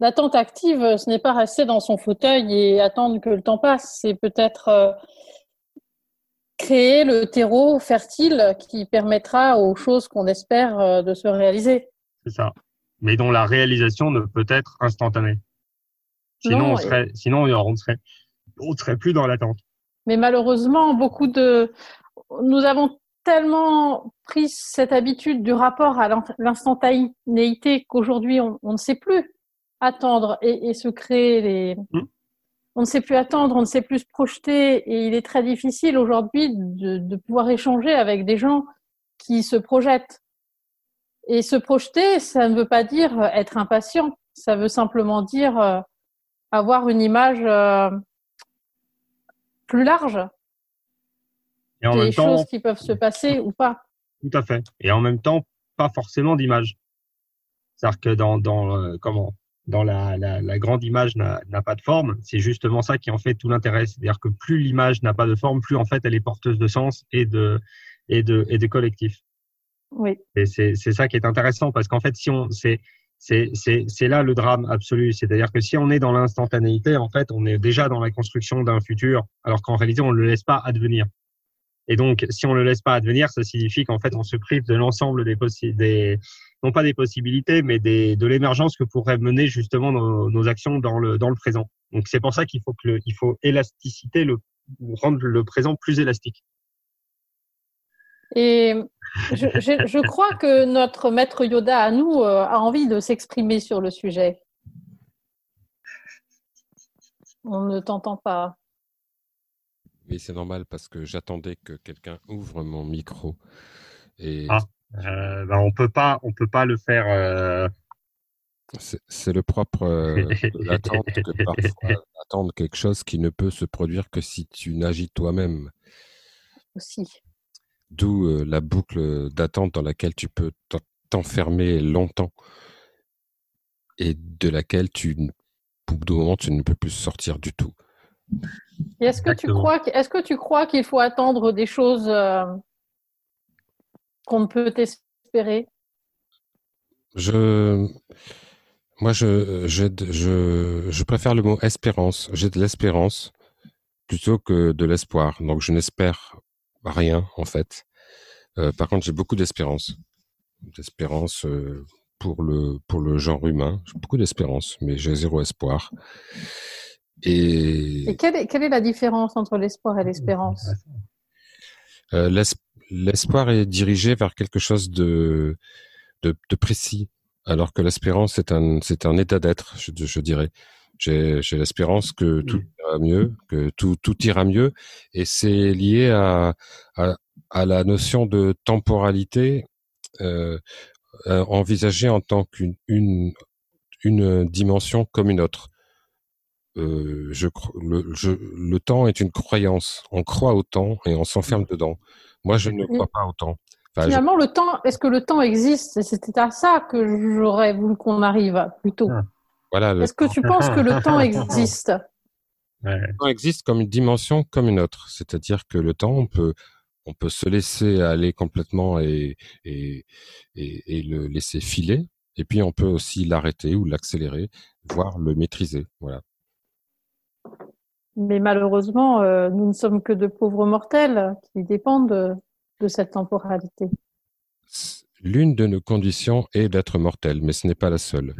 L'attente active, ce n'est pas rester dans son fauteuil et attendre que le temps passe. C'est peut-être euh, créer le terreau fertile qui permettra aux choses qu'on espère de se réaliser. C'est ça. Mais dont la réalisation ne peut être instantanée. Sinon, on serait, sinon on serait, on serait plus dans l'attente. Mais malheureusement, beaucoup de, nous avons tellement pris cette habitude du rapport à l'instantanéité qu'aujourd'hui on, on, ne sait plus attendre et, et se créer les. Hmm. On ne sait plus attendre, on ne sait plus se projeter et il est très difficile aujourd'hui de, de pouvoir échanger avec des gens qui se projettent. Et se projeter, ça ne veut pas dire être impatient, ça veut simplement dire euh, avoir une image euh, plus large et en des même choses qui peuvent se passer ou pas. Tout à fait. Et en même temps, pas forcément d'image. C'est-à-dire que dans, dans euh, comment dans la, la, la grande image n'a pas de forme, c'est justement ça qui en fait tout l'intérêt. C'est-à-dire que plus l'image n'a pas de forme, plus en fait elle est porteuse de sens et de et de et de collectif. Oui. Et c'est ça qui est intéressant parce qu'en fait si on c'est c'est là le drame absolu. C'est-à-dire que si on est dans l'instantanéité, en fait, on est déjà dans la construction d'un futur, alors qu'en réalité, on ne le laisse pas advenir. Et donc, si on ne le laisse pas advenir, ça signifie qu'en fait, on se prive de l'ensemble des, des non pas des possibilités, mais des, de l'émergence que pourraient mener justement nos, actions dans le, dans le présent. Donc, c'est pour ça qu'il faut que faut élasticité, le, rendre le présent plus élastique. Et je, crois que notre maître Yoda à nous euh, a envie de s'exprimer sur le sujet. On ne t'entend pas. Oui, c'est normal parce que j'attendais que quelqu'un ouvre mon micro. Et... Ah, euh, ben on peut pas, on peut pas le faire. Euh... C'est le propre euh, de l'attente que parfois attendre quelque chose qui ne peut se produire que si tu n'agis toi-même. Aussi. D'où euh, la boucle d'attente dans laquelle tu peux t'enfermer longtemps et de laquelle tu, au bout d'un moment, tu ne peux plus sortir du tout. Est-ce que, tu crois, est-ce que tu crois qu'il faut attendre des choses euh, qu'on ne peut espérer? Je, moi, je, je, je, je préfère le mot espérance. J'ai de l'espérance plutôt que de l'espoir. Donc je n'espère rien en fait. Euh, par contre, j'ai beaucoup d'espérance, d'espérance euh, pour le pour le genre humain. J'ai beaucoup d'espérance, mais j'ai zéro espoir. Et, Et quelle, est, quelle est la différence entre l'espoir et l'espérance? Euh, l'es- l'espoir est dirigé vers quelque chose de de, de précis, alors que l'espérance c'est un un état d'être, je, je dirais. J'ai l'espérance que tout ira mieux, que tout tout ira mieux, et c'est lié à, à à la notion de temporalité euh, euh, envisagée en tant qu'une une une dimension comme une autre. Euh, je, le, je, le temps est une croyance. On croit au temps et on s'enferme dedans. Moi, je ne crois pas au temps. Enfin, je- Finalement, le temps, est-ce que le temps existe? C'était à ça que j'aurais voulu qu'on arrive plutôt. Voilà, le Est-ce que tu penses que le temps existe? Ouais. temps existe comme une dimension comme une autre. C'est-à-dire que le temps, on peut, on peut se laisser aller complètement et, et, et, et le laisser filer. Et puis, on peut aussi l'arrêter ou l'accélérer, voire le maîtriser. Voilà. Mais malheureusement, euh, nous ne sommes que de pauvres mortels qui dépendent de, de cette temporalité. L'une de nos conditions est d'être mortel, mais ce n'est pas la seule.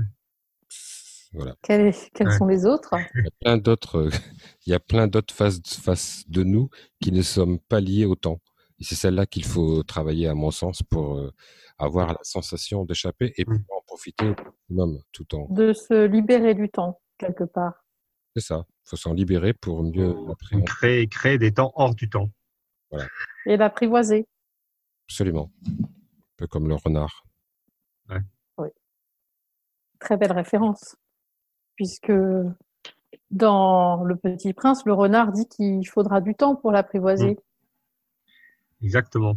Voilà. Quelles, sont les autres? Il y a plein d'autres, il y a plein d'autres faces, faces de nous qui ne sommes pas liées au temps. Et c'est celle-là qu'il faut travailler, à mon sens, pour euh, avoir la sensation d'échapper et pouvoir en profiter au maximum tout en. De se libérer du temps, quelque part. C'est ça. Il faut s'en libérer pour mieux. Créer, créer des temps hors du temps. Et l'apprivoiser. Absolument. Un peu comme le renard. Très belle référence. Puisque dans Le Petit Prince, le renard dit qu'il faudra du temps pour l'apprivoiser. Exactement.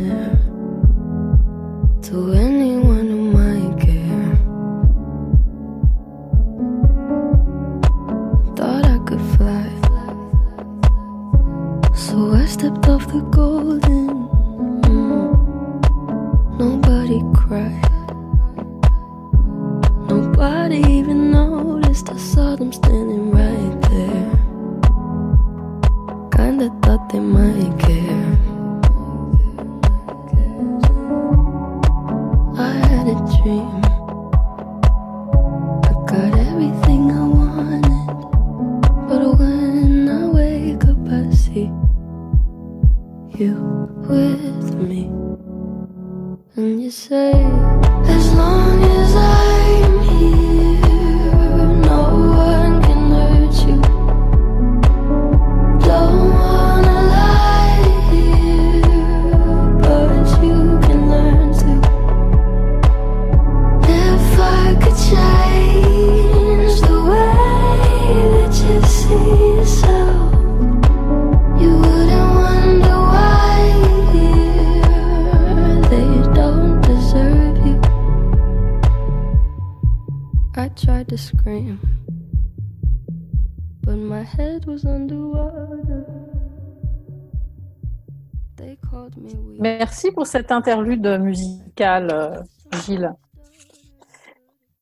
Cette interlude musicale, euh, Gilles.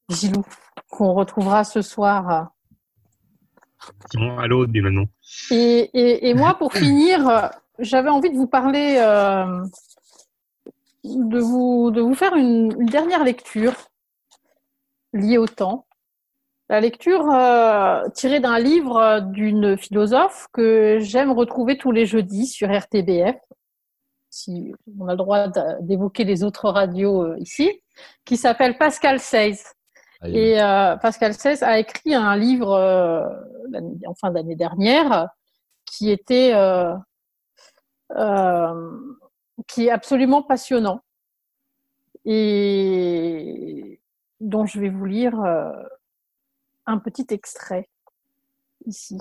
Gilou, qu'on retrouvera ce soir. À l'aube du Manon. Et, et, et moi, pour finir, j'avais envie de vous parler, euh, de, vous, de vous faire une, une dernière lecture liée au temps. La lecture euh, tirée d'un livre d'une philosophe que j'aime retrouver tous les jeudis sur RTBF, si on a le droit d'évoquer les autres radios euh, ici, qui s'appelle Pascal Seize. Aïe. Et euh, Pascal Seize a écrit un livre euh, l'année- en fin d'année dernière qui était qui est absolument passionnant et dont je vais vous lire un petit extrait ici,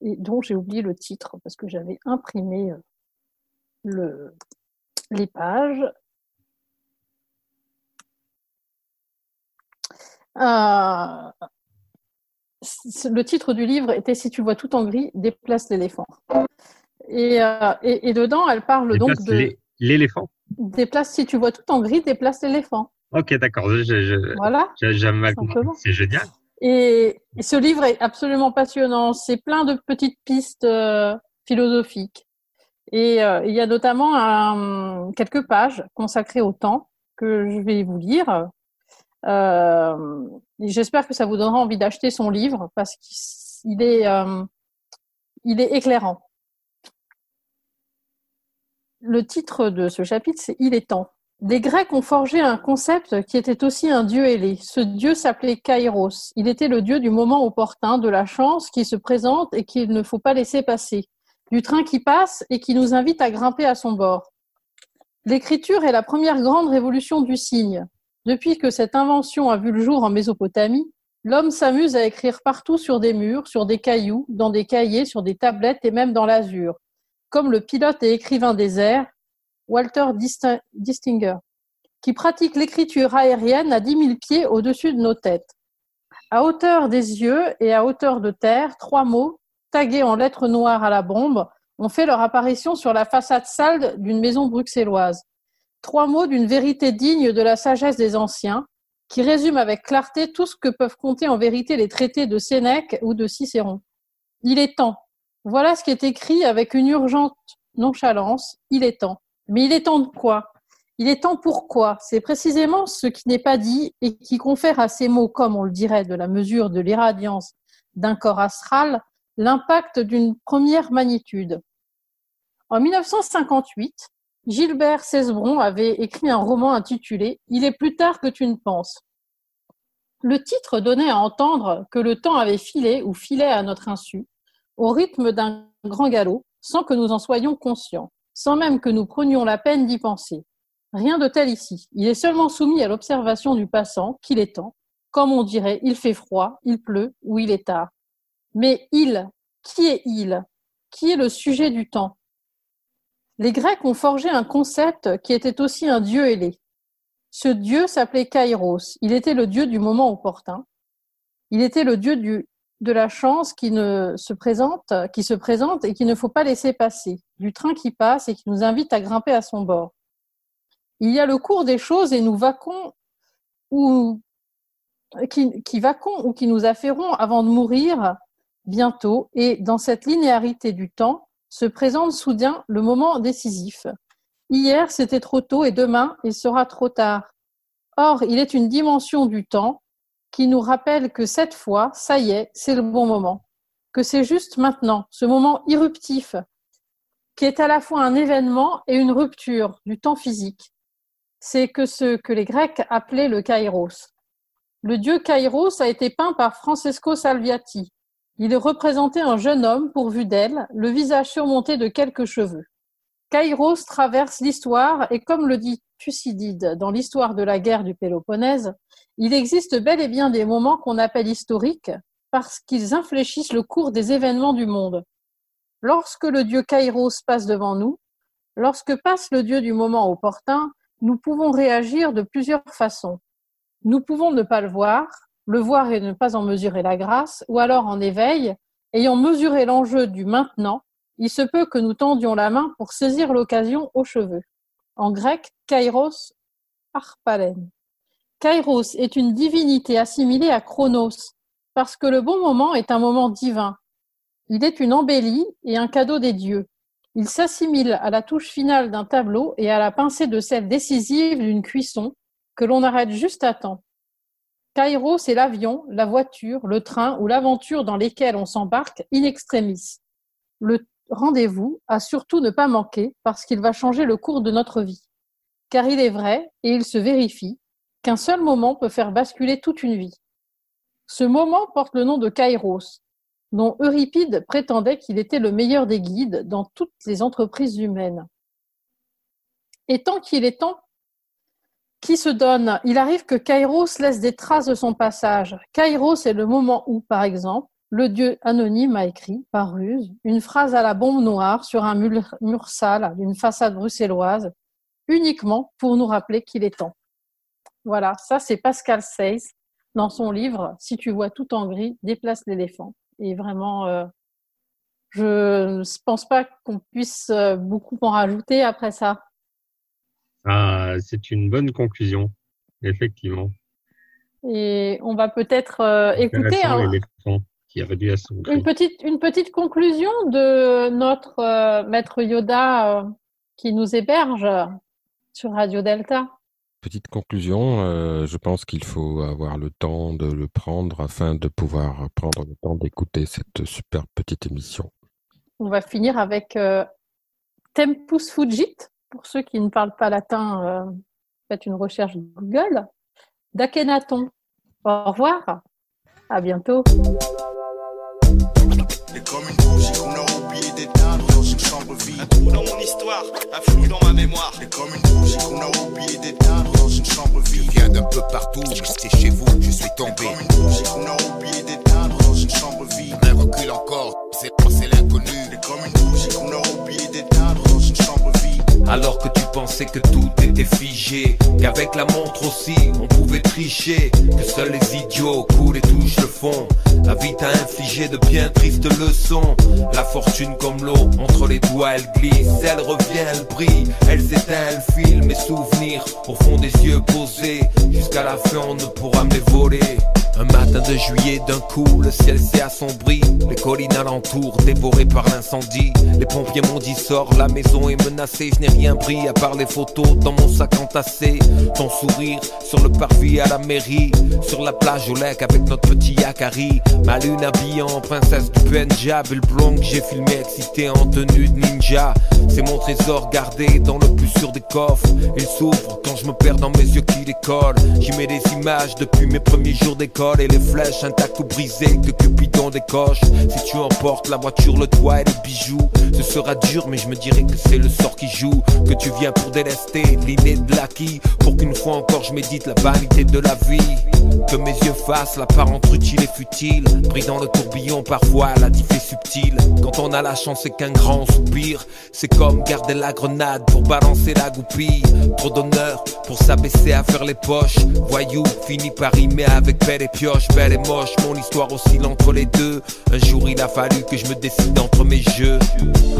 et dont j'ai oublié le titre parce que j'avais imprimé le, les pages. Euh, le titre du livre était Si tu vois tout en gris, déplace l'éléphant. Et, euh, et, et, dedans, elle parle Déplace donc de. l'é- L'éléphant? Déplace, si tu vois tout en gris, déplace l'éléphant. Ok, d'accord. Voilà. J'ai jamais mal. C'est génial. Et, et ce livre est absolument passionnant. C'est plein de petites pistes euh, philosophiques. Et euh, il y a notamment quelques pages consacrées au temps que je vais vous lire. Euh, J'espère que ça vous donnera envie d'acheter son livre parce qu'il est, euh, il est éclairant. Le titre de ce chapitre, c'est Il est temps. Les Grecs ont forgé un concept qui était aussi un dieu ailé. Ce dieu s'appelait Kairos. Il était le dieu du moment opportun, de la chance qui se présente et qu'il ne faut pas laisser passer, du train qui passe et qui nous invite à grimper à son bord. L'écriture est la première grande révolution du signe. Depuis que cette invention a vu le jour en Mésopotamie, l'homme s'amuse à écrire partout sur des murs, sur des cailloux, dans des cahiers, sur des tablettes et même dans l'azur, comme le pilote et écrivain des airs, Walter Distin- Distinger, qui pratique l'écriture aérienne à 10 000 pieds au-dessus de nos têtes. À hauteur des yeux et à hauteur de terre, trois mots, tagués en lettres noires à la bombe, ont fait leur apparition sur la façade sale d'une maison bruxelloise. Trois mots d'une vérité digne de la sagesse des anciens, qui résument avec clarté tout ce que peuvent compter en vérité les traités de Sénèque ou de Cicéron. Il est temps. Voilà ce qui est écrit avec une urgente nonchalance. Il est temps. Mais il est temps de quoi? Il est temps pourquoi C'est précisément ce qui n'est pas dit et qui confère à ces mots, comme on le dirait, de la mesure de l'irradiance d'un corps astral, l'impact d'une première magnitude. En 1958, Gilbert Cesbron avait écrit un roman intitulé Il est plus tard que tu ne penses. Le titre donnait à entendre que le temps avait filé ou filait à notre insu, au rythme d'un grand galop, sans que nous en soyons conscients, sans même que nous prenions la peine d'y penser. Rien de tel ici. Il est seulement soumis à l'observation du passant qu'il est temps. Comme on dirait, il fait froid, il pleut ou il est tard. Mais il, qui est il? Qui est le sujet du temps? Les Grecs ont forgé un concept qui était aussi un dieu ailé. Ce dieu s'appelait Kairos. Il était le dieu du moment opportun. Il était le dieu de la chance qui ne se présente, qui se présente et qu'il ne faut pas laisser passer, du train qui passe et qui nous invite à grimper à son bord. Il y a le cours des choses et nous vaquons ou qui, qui vaquons ou qui nous affairons avant de mourir bientôt et dans cette linéarité du temps se présente soudain le moment décisif. Hier, c'était trop tôt et demain, il sera trop tard. Or, il est une dimension du temps qui nous rappelle que cette fois, ça y est, c'est le bon moment, que c'est juste maintenant, ce moment irruptif, qui est à la fois un événement et une rupture du temps physique. C'est que ce que les Grecs appelaient le kairos. Le dieu Kairos a été peint par Francesco Salviati. Il représentait un jeune homme pourvu d'ailes, le visage surmonté de quelques cheveux. Kairos traverse l'histoire et comme le dit Thucydide dans l'histoire de la guerre du Péloponnèse, il existe bel et bien des moments qu'on appelle historiques parce qu'ils infléchissent le cours des événements du monde. Lorsque le dieu Kairos passe devant nous, lorsque passe le dieu du moment opportun, nous pouvons réagir de plusieurs façons. Nous pouvons ne pas le voir, le voir et ne pas en mesurer la grâce, ou alors en éveil, ayant mesuré l'enjeu du maintenant, il se peut que nous tendions la main pour saisir l'occasion aux cheveux. En grec, kairos arpalen. Kairos est une divinité assimilée à Chronos, parce que le bon moment est un moment divin. Il est une embellie et un cadeau des dieux. Il s'assimile à la touche finale d'un tableau et à la pincée de sel décisive d'une cuisson que l'on arrête juste à temps. Kairos est l'avion, la voiture, le train ou l'aventure dans lesquels on s'embarque in extremis. Le rendez-vous à surtout ne pas manquer parce qu'il va changer le cours de notre vie. Car il est vrai, et il se vérifie, qu'un seul moment peut faire basculer toute une vie. Ce moment porte le nom de Kairos, dont Euripide prétendait qu'il était le meilleur des guides dans toutes les entreprises humaines. Et tant qu'il est temps, qui se donne, il arrive que Kairos laisse des traces de son passage. Kairos est le moment où, par exemple, le dieu anonyme a écrit, par ruse, une phrase à la bombe noire sur un mur, sale d'une façade bruxelloise, uniquement pour nous rappeler qu'il est temps. Voilà, ça c'est Pascal Seyss dans son livre Si tu vois tout en gris, déplace l'éléphant. Et vraiment, euh, je ne pense pas qu'on puisse euh, beaucoup en rajouter après ça. Ah, c'est une bonne conclusion, effectivement. Et on va peut-être euh, écouter qui réduit à son une petite une petite conclusion de notre euh, maître Yoda qui nous héberge sur Radio Delta. Petite conclusion, je pense qu'il faut avoir le temps de le prendre afin de pouvoir prendre le temps d'écouter cette super petite émission. On va finir avec Tempus Fugit pour ceux qui ne parlent pas latin, euh, faites une recherche Google. D'Akhenaton. Au revoir. À bientôt. Un trou dans mon histoire, un flou dans ma mémoire. C'est comme une bougie qu'on a oublié d'éteindre dans une chambre vide. Je viens d'un peu partout, mais c'est chez vous que je suis tombé. C'est comme une bougie qu'on a oublié d'éteindre dans une chambre vide. Un recul encore, c'est l'inconnu. C'est comme une bougie qu'on a oublié d'éteindre Alors que tu pensais que tout était figé, qu'avec la montre aussi on pouvait tricher, que seuls les idiots coulent et touchent le fond. La vie t'a infligé de bien tristes leçons. La fortune comme l'eau, entre les doigts elle glisse, elle revient, elle brille, elle s'éteint, elle file mes souvenirs au fond des yeux posés. Jusqu'à la fin on ne pourra me voler. Un matin de juillet, d'un coup, le ciel s'est assombri. Les collines alentour, dévorées par l'incendie. Les pompiers m'ont dit sort, la maison est menacée. Je n'ai rien pris part les photos dans mon sac entassé. Ton sourire sur le parvis à la mairie. Sur la plage au lac avec notre petit Yakari. Ma lune habillée en princesse du Punjab. Et le que j'ai filmé excité en tenue de ninja. C'est mon trésor gardé dans le plus sûr des coffres. Il s'ouvre quand je me perds dans mes yeux qui décollent. J'y mets des images depuis mes premiers jours d'école et les flèches intactes ou brisées que Cupidon décoche. Si tu emportes la voiture, le toit et les bijoux, ce sera dur, mais je me dirais que c'est le sort qui joue. Que tu viens pour délester l'inné de l'acquis, pour qu'une fois encore je médite la vanité de la vie. Que mes yeux fassent l'apparente utile et futile, pris dans le tourbillon parfois la diff est subtile. Quand on a la chance, c'est qu'un grand soupir. C'est comme garder la grenade pour balancer la goupille. Trop d'honneur pour s'abaisser à faire les poches. Voyou finit par rimer avec pelle et pioche, belle et moche, mon histoire oscille entre les deux. Un jour il a fallu que je me décide entre mes jeux.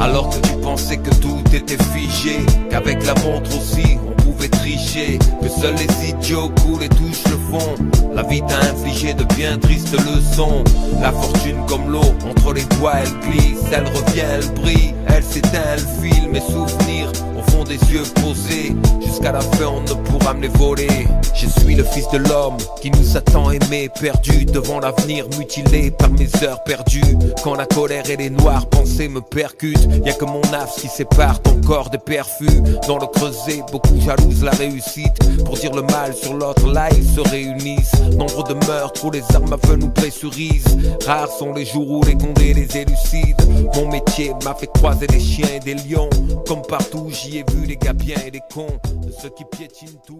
Alors que tu pensais que tout était figé, qu'avec la montre aussi on tricher, que seuls les idiots coulent et touchent le fond. La vie t'a infligé de bien tristes leçons. La fortune comme l'eau, entre les doigts elle glisse, elle revient, elle brille, elle s'éteint, elle file mes souvenirs au fond des yeux posés. Jusqu'à la fin on ne pourra me les voler. Je suis le fils de l'homme qui nous a tant aimé, perdu devant l'avenir, mutilé par mes heures perdues. Quand la colère et les noires pensées me percutent, y a que mon âme qui sépare ton corps des perfus. Dans le creuset, beaucoup la réussite. Pour dire le mal sur l'autre, là ils se réunissent. Nombre de meurtres où les armes à feu nous pressurisent. Rares sont les jours où les condés les élucident. Mon métier m'a fait croiser des chiens et des lions. Comme partout, j'y ai vu les gars bien et les cons. Ceux qui piétinent tout.